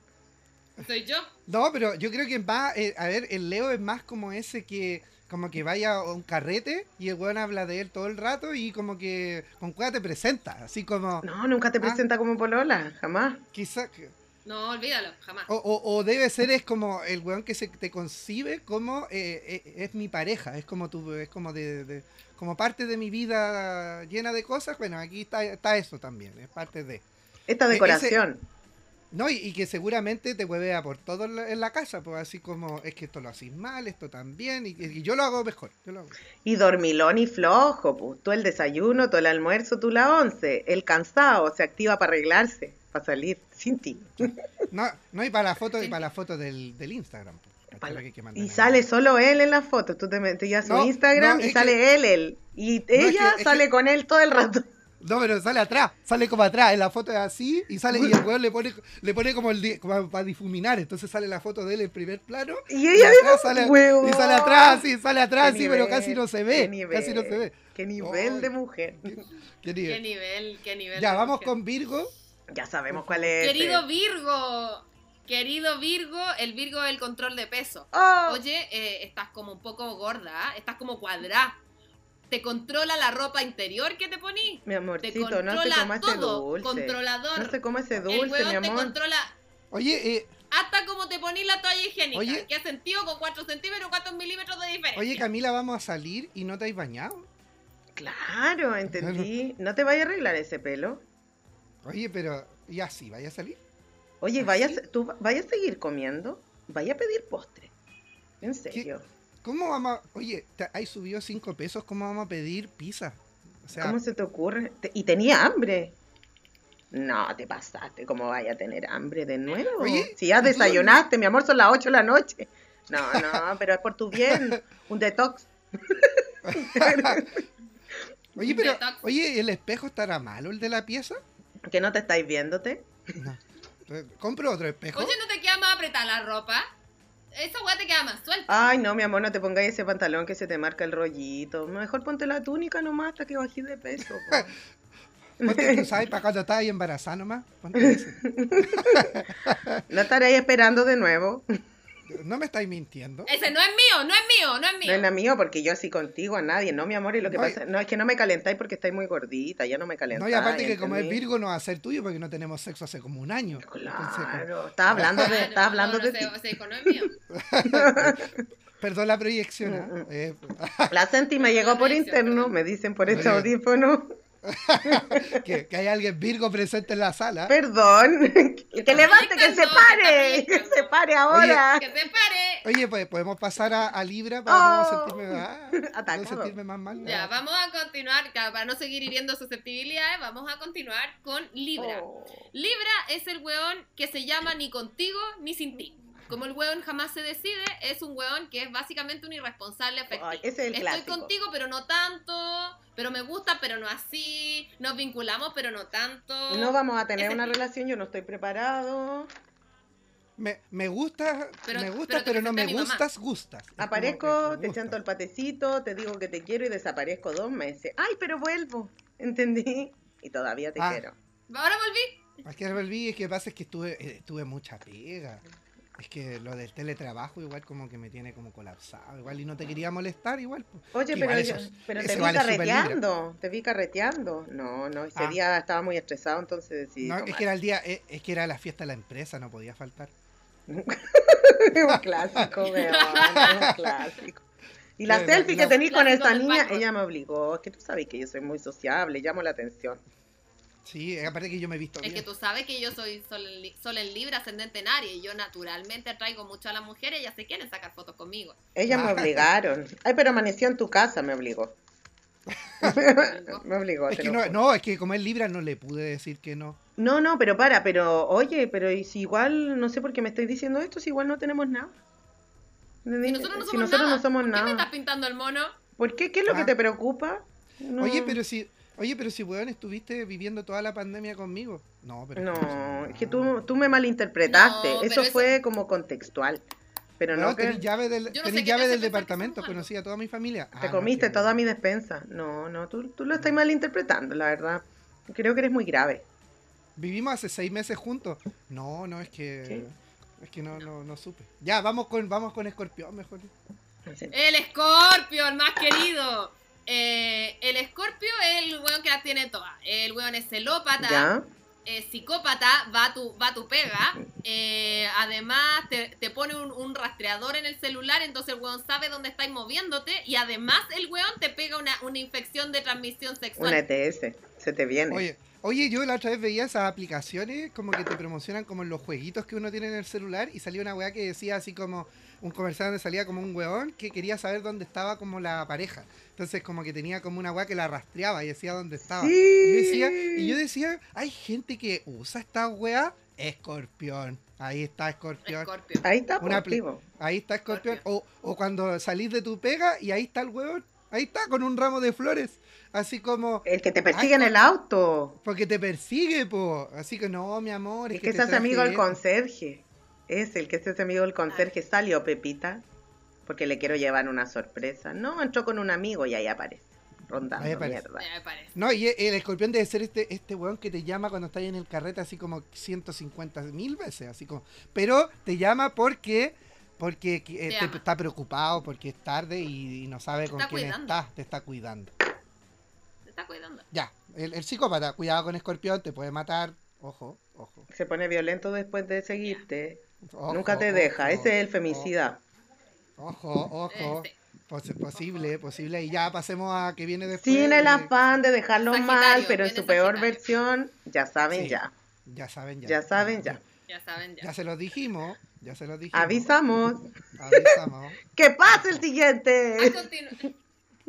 Soy yo. No, pero yo creo que va, eh, a ver, el Leo es más como ese que como que vaya a un carrete y el weón habla de él todo el rato y como que con cueva te presenta, así como No, nunca te Ah. presenta como polola, jamás. quizá No, olvídalo, jamás. o, o- o debe ser es como el weón que se te concibe como eh, eh, es mi pareja, es como tu, es como de, de- como parte de mi vida llena de cosas, bueno, aquí está, está eso también, es parte de. Esta ese- decoración. No, y, y que seguramente te huevea por todo en la, en la casa, pues así como es que esto lo haces mal, esto también, y, y yo lo hago mejor. Yo lo hago. Y dormilón y flojo, pues. Tú el desayuno, tú el almuerzo, tú la once. El cansado se activa para arreglarse, para salir sin ti. No, no y para la foto, y para la foto del, del Instagram. pues, Y ahí. sale solo él en las fotos. Tú te metías a su No, Instagram no, y sale que- él, él. Y ella es sale que- con él todo el rato. No, pero sale atrás, sale como atrás, en la foto es así, y sale, y el weón le pone, le pone como el como para difuminar, entonces sale la foto de él en primer plano, Y ella dijo, sale, y sale atrás, sí, sale atrás, sí, pero casi no se ve, nivel, casi no se ve. Qué nivel de mujer. Qué nivel. Qué nivel, qué nivel. Ya, de vamos mujer. con Virgo. Ya sabemos cuál es. Querido ese. Virgo. Querido Virgo, el Virgo es el control de peso. Oh, Oye, eh, estás como un poco gorda, ¿ah? estás como cuadrada. Te controla la ropa interior que te poní. mi Te amorcito, controla no se coma ese todo. dulce. Controlador. No se coma ese el dulce, weón mi te amor. controla. Oye, eh, hasta como te ponís la toalla higiénica. Oye. ¿Qué sentido con 4 centímetros, 4 milímetros de diferencia? Oye, Camila, vamos a salir y no te has bañado. Claro, entendí. ¿No te vaya a arreglar ese pelo? Oye, pero ya sí, vaya a salir. Oye, ¿Ah, vaya? ¿tú vaya a seguir comiendo? Vaya a pedir postre. En serio. ¿Cómo vamos a... Oye, hay subido 5 pesos, ¿cómo vamos a pedir pizza? O sea, ¿Cómo se te ocurre? Te- y tenía hambre. No, te pasaste. ¿Cómo vaya a tener hambre de nuevo? Oye, si ya ¿y tú desayunaste, mi amor, son las 8 de la noche. No, no, pero es por tu bien. Un detox. oye, pero... Detox. Oye, ¿el espejo estará malo, el de la pieza? ¿Que no te estáis viéndote? No. ¿Compro otro espejo? Oye, ¿no te queda más apretada la ropa? Esa weá te queda más suelta. Ay, no, mi amor, no te pongáis ese pantalón que se te marca el rollito. Mejor ponte la túnica nomás hasta que bajes de peso. po. Ponte, tú sabes, para cuando estás ahí embarazada nomás. Ponte ese. No estaré ahí esperando de nuevo. No me estáis mintiendo. Ese no es mío, no es mío, no es mío. No es la mío porque yo así contigo a nadie, no, mi amor. Y lo que No, pasa, no, es que no me calentáis porque estáis muy gordita, ya no me calentáis. No, y aparte que como es. Virgo no va a ser tuyo porque no tenemos sexo hace como un año. Entonces, como- Claro, estaba hablando de, Ah, no, estaba hablando no, de no, ti. es mío. Perdón la proyección. ¿ah? Mm, mm. Eh, La Senti me llegó por interno, me dicen por este audífono. Que, que hay alguien Virgo presente en la sala. Perdón. que levante, que se pare, que se pare ahora. Que se pare. Oye, pues podemos pasar a, a Libra para no Oh. sentirme, ah, no sentirme más mal. Ya, vamos a continuar, ya, para no seguir hiriendo susceptibilidades, vamos a continuar con Libra. Oh. Libra es el weón que se llama ni contigo ni sin ti. Como el weón jamás se decide, es un weón que es básicamente un irresponsable afectivo. Ay, ese es el Estoy clásico. contigo, pero no tanto. Pero me gusta, pero no así. Nos vinculamos, pero no tanto. No vamos a tener Ese una tipo. relación, yo no estoy preparado. Me, me gusta, Pero- me gusta, pero pero, no me gustas, gustas. Aparezco, te chanto el patecito, te digo que te quiero y desaparezco dos meses. Ay, pero vuelvo, ¿entendí? Y todavía te Ah. quiero. Ahora volví. Es que volví, es que pasa es que estuve, eh, tuve mucha pega. Es que lo del teletrabajo igual como que me tiene como colapsado, igual y no te quería molestar igual. pues. Oye, pero, igual yo- pero te vi carreteando, te vi carreteando. No, no, ese Ah. día estaba muy estresado, entonces decidí No, es que era el día, eh, es que era la fiesta de la empresa, no podía faltar. un clásico, weón, un clásico. Y la Sí, selfie no, que tení con Clásico esta niña, ella me obligó. Es que tú sabes que yo soy muy sociable, llamo la atención. Sí, aparte que yo me he visto Es que tú sabes que yo soy sol en, li- sol en Libra, ascendente en Aries, y yo naturalmente atraigo mucho a las mujeres, ellas se quieren sacar fotos conmigo. Ellas me Ah. obligaron. Ay, pero amaneció en tu casa, me obligó. me obligó. Es te que lo no, no, es que como es Libra no le pude decir que no. No, no, pero para, pero oye, pero y si igual, no sé por qué me estoy diciendo esto, si igual no tenemos nada. Si nosotros no Si somos nosotros nada, no somos ¿por qué me estás pintando el mono? ¿Por qué? ¿Qué es lo que Ah. te preocupa? No. Oye, pero si, oye, pero si weón estuviste viviendo toda la pandemia conmigo. No, pero No, es que tú, tú me malinterpretaste. No, eso, eso- fue como contextual. Pero no, No, que tenés llave del, no tenés sé llave del departamento, conocí a toda mi familia. Ah, te no, comiste toda mi despensa. No, no, tú, tú lo estás malinterpretando, la verdad. Creo que eres muy grave. Vivimos hace seis meses juntos. No, no, es que. ¿Qué? Es que no, no, no supe. Ya, vamos con, vamos con Escorpión mejor. El Escorpio, el más querido. Eh, el Escorpio es el weón que las tiene todas. El weón es celópata, psicópata, va a tu, va a tu pega. Eh, además, te, te pone un, un rastreador en el celular, entonces el weón sabe dónde estáis moviéndote. Y además, el weón te pega una, una infección de transmisión sexual. Una ETS. Se te viene. Oye, oye, yo la otra vez veía esas aplicaciones como que te promocionan como los jueguitos que uno tiene en el celular y salía una weá que decía así como un comercial donde salía como un weón que quería saber dónde estaba como la pareja. Entonces como que tenía como una weá que la rastreaba y decía dónde estaba. Sí. Y yo decía, y yo decía, hay gente que usa esta weá, escorpión. Ahí está escorpión. Ahí está, Una pues. Ahí está escorpión. O, o cuando salís de tu pega y ahí está el weón. Ahí está, con un ramo de flores. Así como, El que te persigue Ay, en el auto. porque te persigue, po. Así que no, mi amor. Es Es que te hace traje amigo del conserje. Es el que se hace amigo del conserje. Salió Pepita. Porque le quiero llevar una sorpresa. No, entró con un amigo y ahí aparece. Rondando Ahí aparece. mierda. No, y el escorpión debe ser este, este weón que te llama cuando estás en el carrete así como 150 mil veces, así como. Pero te llama porque porque eh, Te está preocupado, porque es tarde y, y no sabe con está quién cuidando. estás, te está cuidando. Te está cuidando. Ya, el, el psicópata, cuidado con escorpión, te puede matar. Ojo, ojo. Se pone violento después de seguirte. Ojo, Nunca te deja. Ese es el femicida. Ojo, ojo. Pos- posible, posible. Y ya pasemos a que viene después. Sin el afán de dejarlo Sagitario, mal, pero en su peor versión, ya saben Sí. ya. Ya saben, ya. Ya saben, ya. Ya saben, ya. Ya se los dijimos. Ya se los dijimos. Avisamos. Avisamos. ¡Que pase el siguiente!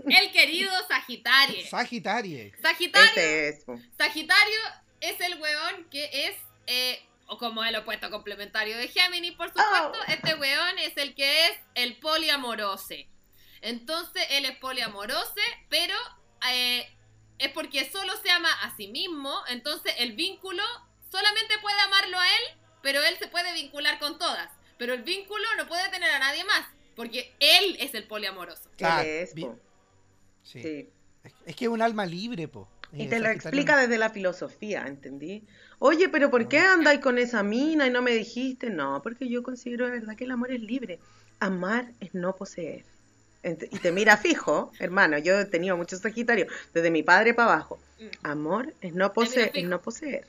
El querido Sagitario. Sagitario. Sagitario, es. Sagitario es el weón que es, eh, o como el opuesto complementario de Géminis, por supuesto, Oh. este weón es el que es el poliamorose. Entonces, él es poliamorose, pero eh, es porque solo se ama a sí mismo, entonces el vínculo solamente puede amarlo a él, pero él se puede vincular con todas. Pero el vínculo no puede tener a nadie más, porque él es el poliamoroso. Claro, es, po. Sí. Sí. Es- que es un alma libre, po. Y te lo explica desde la filosofía, ¿entendí? Oye, pero ¿por qué andáis con esa mina y no me dijiste? No, porque yo considero de verdad que el amor es libre. Amar es no poseer. Y te mira fijo, hermano, yo he tenido muchos sagitarios, desde mi padre para abajo. Mm. Amor es no poseer, es no poseer.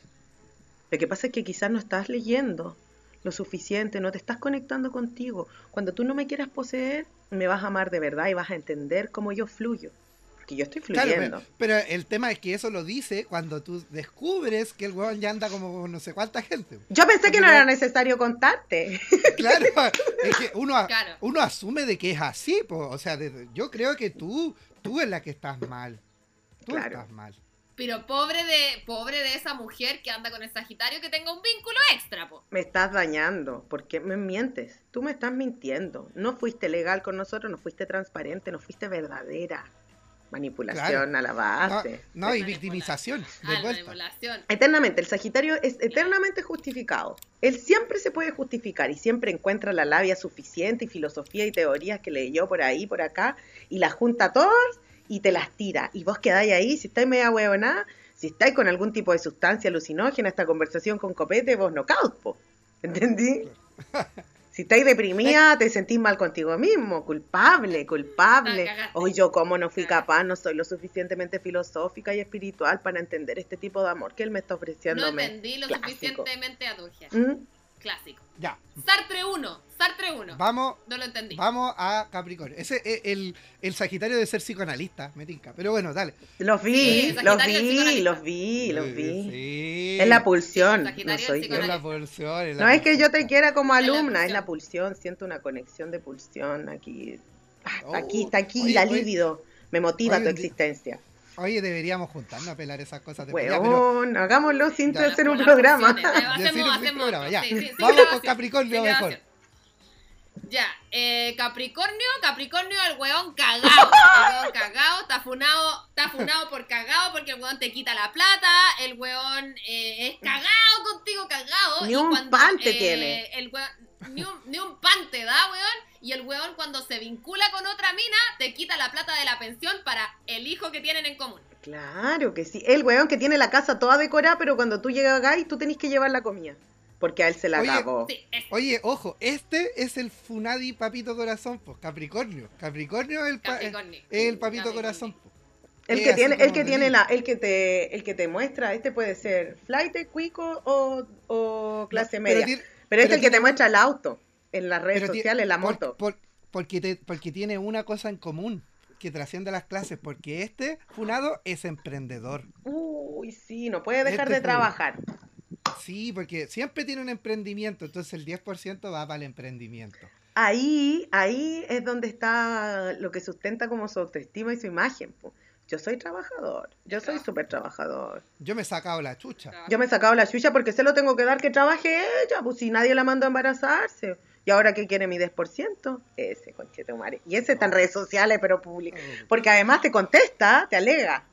Lo que pasa es que quizás no estás leyendo lo suficiente, no te estás conectando contigo. Cuando tú no me quieras poseer, me vas a amar de verdad y vas a entender cómo yo fluyo. Porque yo estoy Claro, fluyendo. pero, pero el tema es que eso lo dice cuando tú descubres que el weón ya anda como con no sé cuánta gente. Yo pensé que no era no- necesario contarte. Claro, es que uno, a- Claro. uno asume de que es así, po. o sea, de- yo creo que tú, tú es la que estás mal. Tú Claro. estás mal. Pero pobre de, pobre de esa mujer que anda con el Sagitario que tenga un vínculo extra, po. Me estás dañando, porque me mientes. Tú me estás mintiendo. No fuiste legal con nosotros, no fuiste transparente, no fuiste verdadera. Manipulación a la No, base. no, y victimización, de vuelta. manipulación. Eternamente, el Sagitario es eternamente justificado. Él siempre se puede justificar y siempre encuentra la labia suficiente y filosofía y teorías que leyó por ahí, por acá, y las junta todas y te las tira. Y vos quedáis ahí, si estáis media huevonada, si estáis con algún tipo de sustancia alucinógena, esta conversación con copete, vos no po. ¿Entendí? Si estáis deprimida, te sentís mal contigo mismo, culpable, culpable. Hoy yo como no fui capaz, no soy lo suficientemente filosófica y espiritual para entender este tipo de amor que él me está No ofreciéndome. entendí lo Clásico. suficientemente adulta. ¿Mm? Clásico. Ya, Sartre 1, Sartre 1. vamos, No lo entendí. vamos a Capricornio. Ese es el, el Sagitario de ser psicoanalista, me tinca. Pero bueno, dale. Los vi, Sí, los vi, los vi, los vi. sí. Es la pulsión, no soy yo. Es la pulsión. es la No es que yo te quiera como Es la alumna, es la pulsión, siento una conexión de pulsión aquí. Ah, Oh, Está aquí, está aquí oye, la oye. libido. Me motiva Oye, tu existencia. Oye, deberíamos juntarnos a pelar esas cosas. de pero- Weón, hagámoslo sin Ya. hacer un programa. funciones, Ya, Hacemos, sin un hacemos. programa, ya. sí, sí, sin Vamos con Capricornio mejor. Ya, eh, Capricornio, Capricornio, el weón cagao. El weón cagao, está funado, está funado por cagao porque el weón te quita la plata, el weón eh, es cagao contigo, cagao. Ni y un cuando, pan te eh, tiene. El weón, ni, un, ni un pan te da, weón. Y el weón cuando se vincula con otra mina, te quita la plata de la pensión para el hijo que tienen en común. Claro que sí. El weón que tiene la casa toda decorada, pero cuando tú llegas acá y tú tenés que llevar la comida. Porque a él se la Oye. Sí, es, Oye, ojo, este es el Funadi Papito Corazón, pues Capricornio. Capricornio es el, pa- Capricornio. es el Papito Capricornio. Corazón. po. El Es que tiene, el que te tiene la, el que te, el que te muestra, este puede ser flight, cuico o, o clase No, media. Pero, es pero el que te muestra el auto en las redes sociales, la moto. por- porque, te- porque tiene una cosa en común que trasciende las clases, porque este Funado es emprendedor. Uy, sí, no puede dejar Este de fue- trabajar. Sí, porque siempre tiene un emprendimiento, entonces el 10% va para el emprendimiento. Ahí, ahí es donde está lo que sustenta como su autoestima y su imagen. po. Yo soy trabajador, yo soy súper trabajador. Yo me he sacado la chucha. Yo me he sacado la chucha porque se lo tengo que dar que trabaje ella, pues si nadie la mandó a embarazarse. ¿Y ahora qué quiere mi 10%? Ese, conchetumare. Y ese está en redes sociales, pero público. Porque además te contesta, te alega.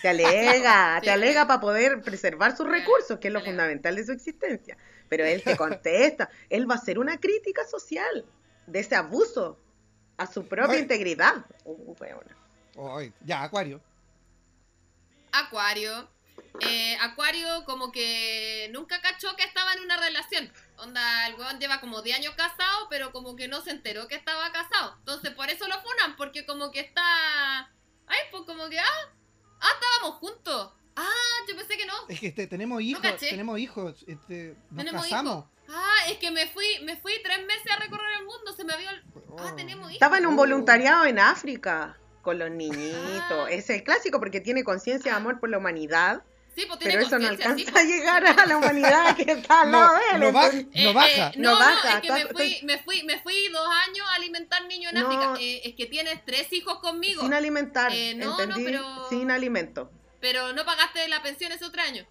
Te alega, Sí, te alega para poder preservar sus recursos, que es lo fundamental de su existencia. Pero él te contesta, él va a hacer una crítica social de ese abuso a su propia integridad. Uh. Ay, ya, Acuario. Acuario. Eh, Acuario como que nunca cachó que estaba en una relación. Onda, el weón lleva como 10 años casado, pero como que no se enteró que estaba casado. Entonces por eso lo funan, porque como que está... Ay, pues como que... Ah, ah estábamos juntos. Ah, yo pensé que no. Es que este, tenemos hijos, tenemos hijos, este, nos Tenemos casamos. hijos. Ah, es que me fui, me fui tres meses a recorrer el mundo, se me había... Ah, Oh. tenemos hijos. Estaba en un Oh. voluntariado en África con los niñitos. Ah. Es el clásico porque tiene conciencia de amor por la humanidad. Sí, pues tiene Pero eso no sí, alcanza pues. a llegar a la humanidad que está al No, lado de él. no baja, no Eh, baja. eh, no, No no, baja, es que me fui, me fui, me fui dos años a alimentar niños en No. África. Eh, es que tienes tres hijos conmigo, Sin alimentar, Eh, no, no, ¿entendí? pero- Sin alimento. pero no pagaste la pensión ese otro año.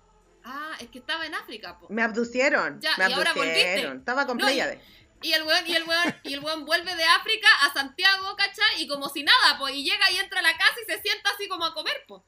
Ah, es que estaba en África, po. Me abducieron. Ya, me y ahora volviste. abducieron. Estaba con No, Pléyade. Y el weón, y el weón, y el weón vuelve de África a Santiago, ¿cachai? Y como si nada, pues, y llega y entra a la casa y se sienta así como a comer, pues.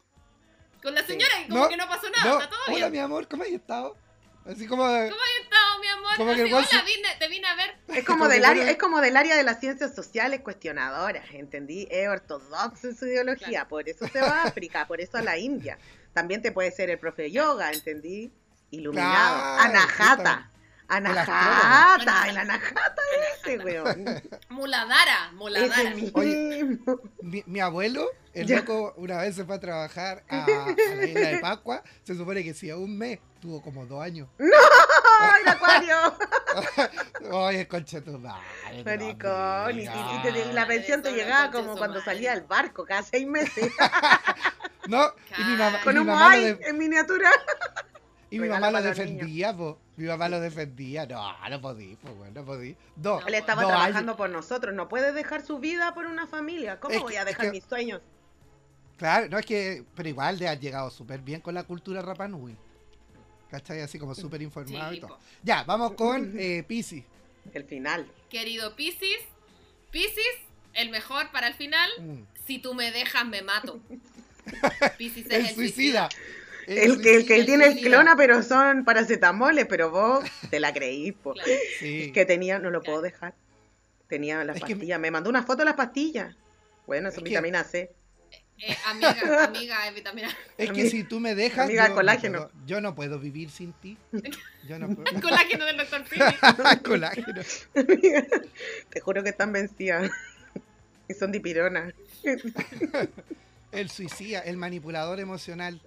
Señora y como No, que no pasó nada, No, está todo hola bien. mi amor, ¿cómo has estado? Así como de- ¿Cómo has estado, mi amor? Como que Así, el weón hola, se- vine- te vine a ver. Es como, Como que del área, es como del área de las ciencias sociales cuestionadoras, ¿entendí? Es ortodoxo en su ideología, Claro. por eso se va a África, por eso a la India. También te puede ser el profe de yoga, ¿entendí? Iluminado. Claro, Anahata. Anahata, el Anahata ese, weón. Muladara, muladara. mi, mi abuelo, el Ya. loco, una vez se fue a trabajar a, a la isla de Pascua. Se supone que si a un mes tuvo como dos años. ¡Ay, el acuario! Oye, concha tu madre. Maricón, y, y- y te- y la pensión te llegaba como cuando salía del barco, cada seis meses, No, y mi mamá, con un Moai de- en miniatura. y mi regalo mamá lo defendía, po. Mi mamá lo defendía. No, no podí, pues, bueno, no podí. Dos, No, Él estaba dos trabajando años. por nosotros, no puede dejar su vida por una familia. ¿Cómo Es voy que- a dejar que- mis sueños? Claro, no es que, pero igual le has llegado súper bien con la cultura Rapanui. ¿Cachai? Así como súper informado Sí, y todo. po. Ya, vamos con eh, Pisi. El final. Querido Piscis, Piscis, el mejor para el final. Mm. Si tú me dejas, me mato. Piscis es El el, suicida. El que, el que el tiene el suicida. clona, pero son paracetamoles, pero vos te la creí, po. Claro. Sí. Que tenía, no lo puedo dejar. Tenía las Es que- pastillas. Me mandó una foto de las pastillas. Bueno, eso Es es que- vitamina C. Eh, amiga, amiga, es vitamina. Es que Amiga- si tú me dejas, amiga, yo, no colágeno. puedo, yo no puedo vivir sin ti. Yo no puedo. Colágeno del doctor Pini. colágeno. Te juro que están vencidas. Y son dipironas. El suicida, el manipulador emocional.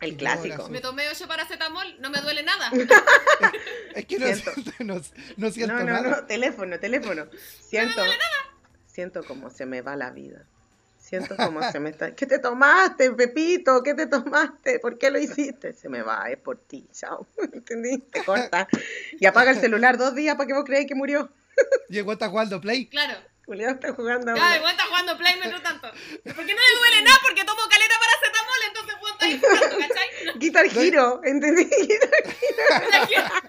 El clásico. Me tomé 8 paracetamol, no me duele nada. Es que no Siento. no, no siento No, no, nada. no, teléfono, teléfono. Siento, siento como se me va la vida. Siento como se me está. ¿Qué te tomaste, Pepito? ¿Qué te tomaste? ¿Por qué lo hiciste? Se me va, es por ti, chao. ¿Entendí? Te corta. Y apaga el celular dos días para que vos creáis que murió. Llegó hasta jugando Play. Claro. Julián está jugando. Ya, igual está jugando Play mientras tanto. Porque no le duele nada porque tomo caleta paracetamol, entonces puedo estar ahí jugando, ¿cachai? Guitar Hero, ¿entendí? Guitar-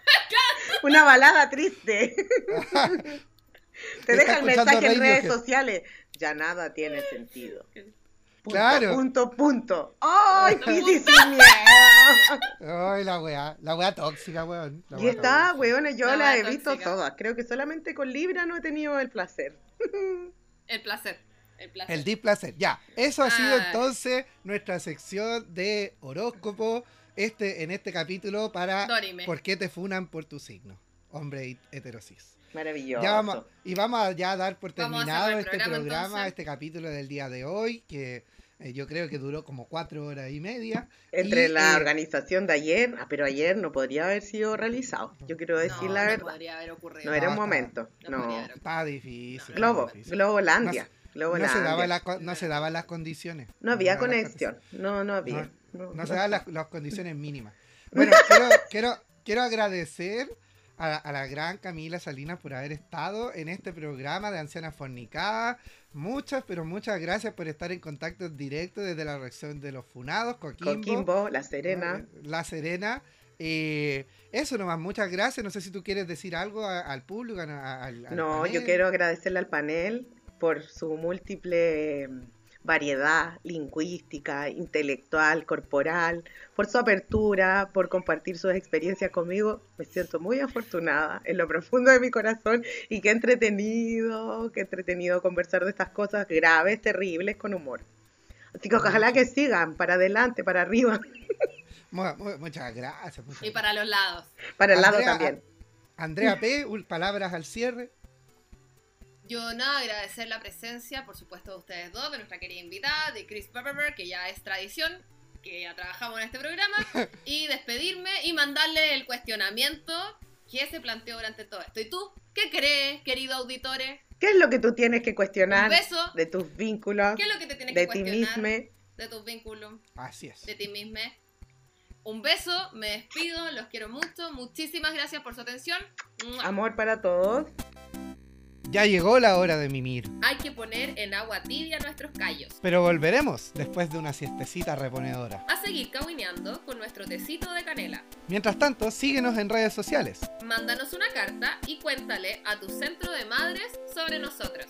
Una balada triste. Te Está deja el mensaje en redes sociales. Ya nada tiene sentido. Punto, Claro. Punto, punto. ¡Ay, sin miedo! Ay, la weá. La weá tóxica, weón. La Y weá tóxica. weones, yo La las he visto todas. Creo que solamente con Libra no he tenido el placer. El placer. El placer. El displacer. Ya, eso ha sido Ay. entonces nuestra sección de horóscopo este, en este capítulo para Dorime. ¿Por qué te funan por tu signo? Hombre heterosis. Maravilloso. Ya vamos, y vamos a ya dar por terminado este programa, programa, este capítulo del día de hoy, que eh, yo creo que duró como cuatro horas y media. Entre Y, la eh, organización de ayer, ah, pero ayer no podría haber sido realizado. Yo quiero decir no, la no verdad. podría haber ocurrido. No era un No, momento. no No. difícil. Globo, difícil. Globolandia. No se- No Globolandia. se, daba la no se daban las condiciones. No había conexión. No, no había. No, no se daban las, las condiciones mínimas. Bueno, quiero, quiero, quiero agradecer a, a la gran Camila Salinas por haber estado en este programa de Ancianas Fornicadas. Muchas, pero muchas gracias por estar en contacto directo desde la reacción de los funados, Coquimbo, Coquimbo, La Serena. eh, La Serena. Eh, eso nomás, muchas gracias. No sé si tú quieres decir algo a- al público. a- a- al- al No, yo quiero agradecerle al panel por su múltiple mm, variedad lingüística, intelectual, corporal, por su apertura, por compartir sus experiencias conmigo. Me siento muy afortunada en lo profundo de mi corazón y qué entretenido, qué entretenido conversar de estas cosas graves, terribles, con humor. Así que ojalá que sigan para adelante, para arriba, Mu- mu- muchas gracias. muchas Y para los lados. para el lado Andrea, también. Andrea P., palabras al cierre. Yo nada, agradecer la presencia, por supuesto, de ustedes dos, de nuestra querida invitada, de Chris Pepperberg, que ya es tradición, que ya trabajamos en este programa, y despedirme y mandarle el cuestionamiento ¿Qué se planteó durante todo esto? ¿Y tú qué crees, querido auditore? ¿Qué es lo que tú tienes que Un cuestionar beso. de tus vínculos, ¿Qué es lo que te tienes de que ti cuestionar mismo? de tus vínculos? Así es. de ti misma. Un beso, me despido, los quiero mucho. Muchísimas gracias por su atención. Amor para todos. Ya llegó la hora de mimir. Hay que poner en agua tibia nuestros callos. Pero volveremos después de una siestecita reponedora. A seguir cahuineando con nuestro tecito de canela. Mientras tanto, síguenos en redes sociales. Mándanos una carta y cuéntale a tu centro de madres sobre nosotros.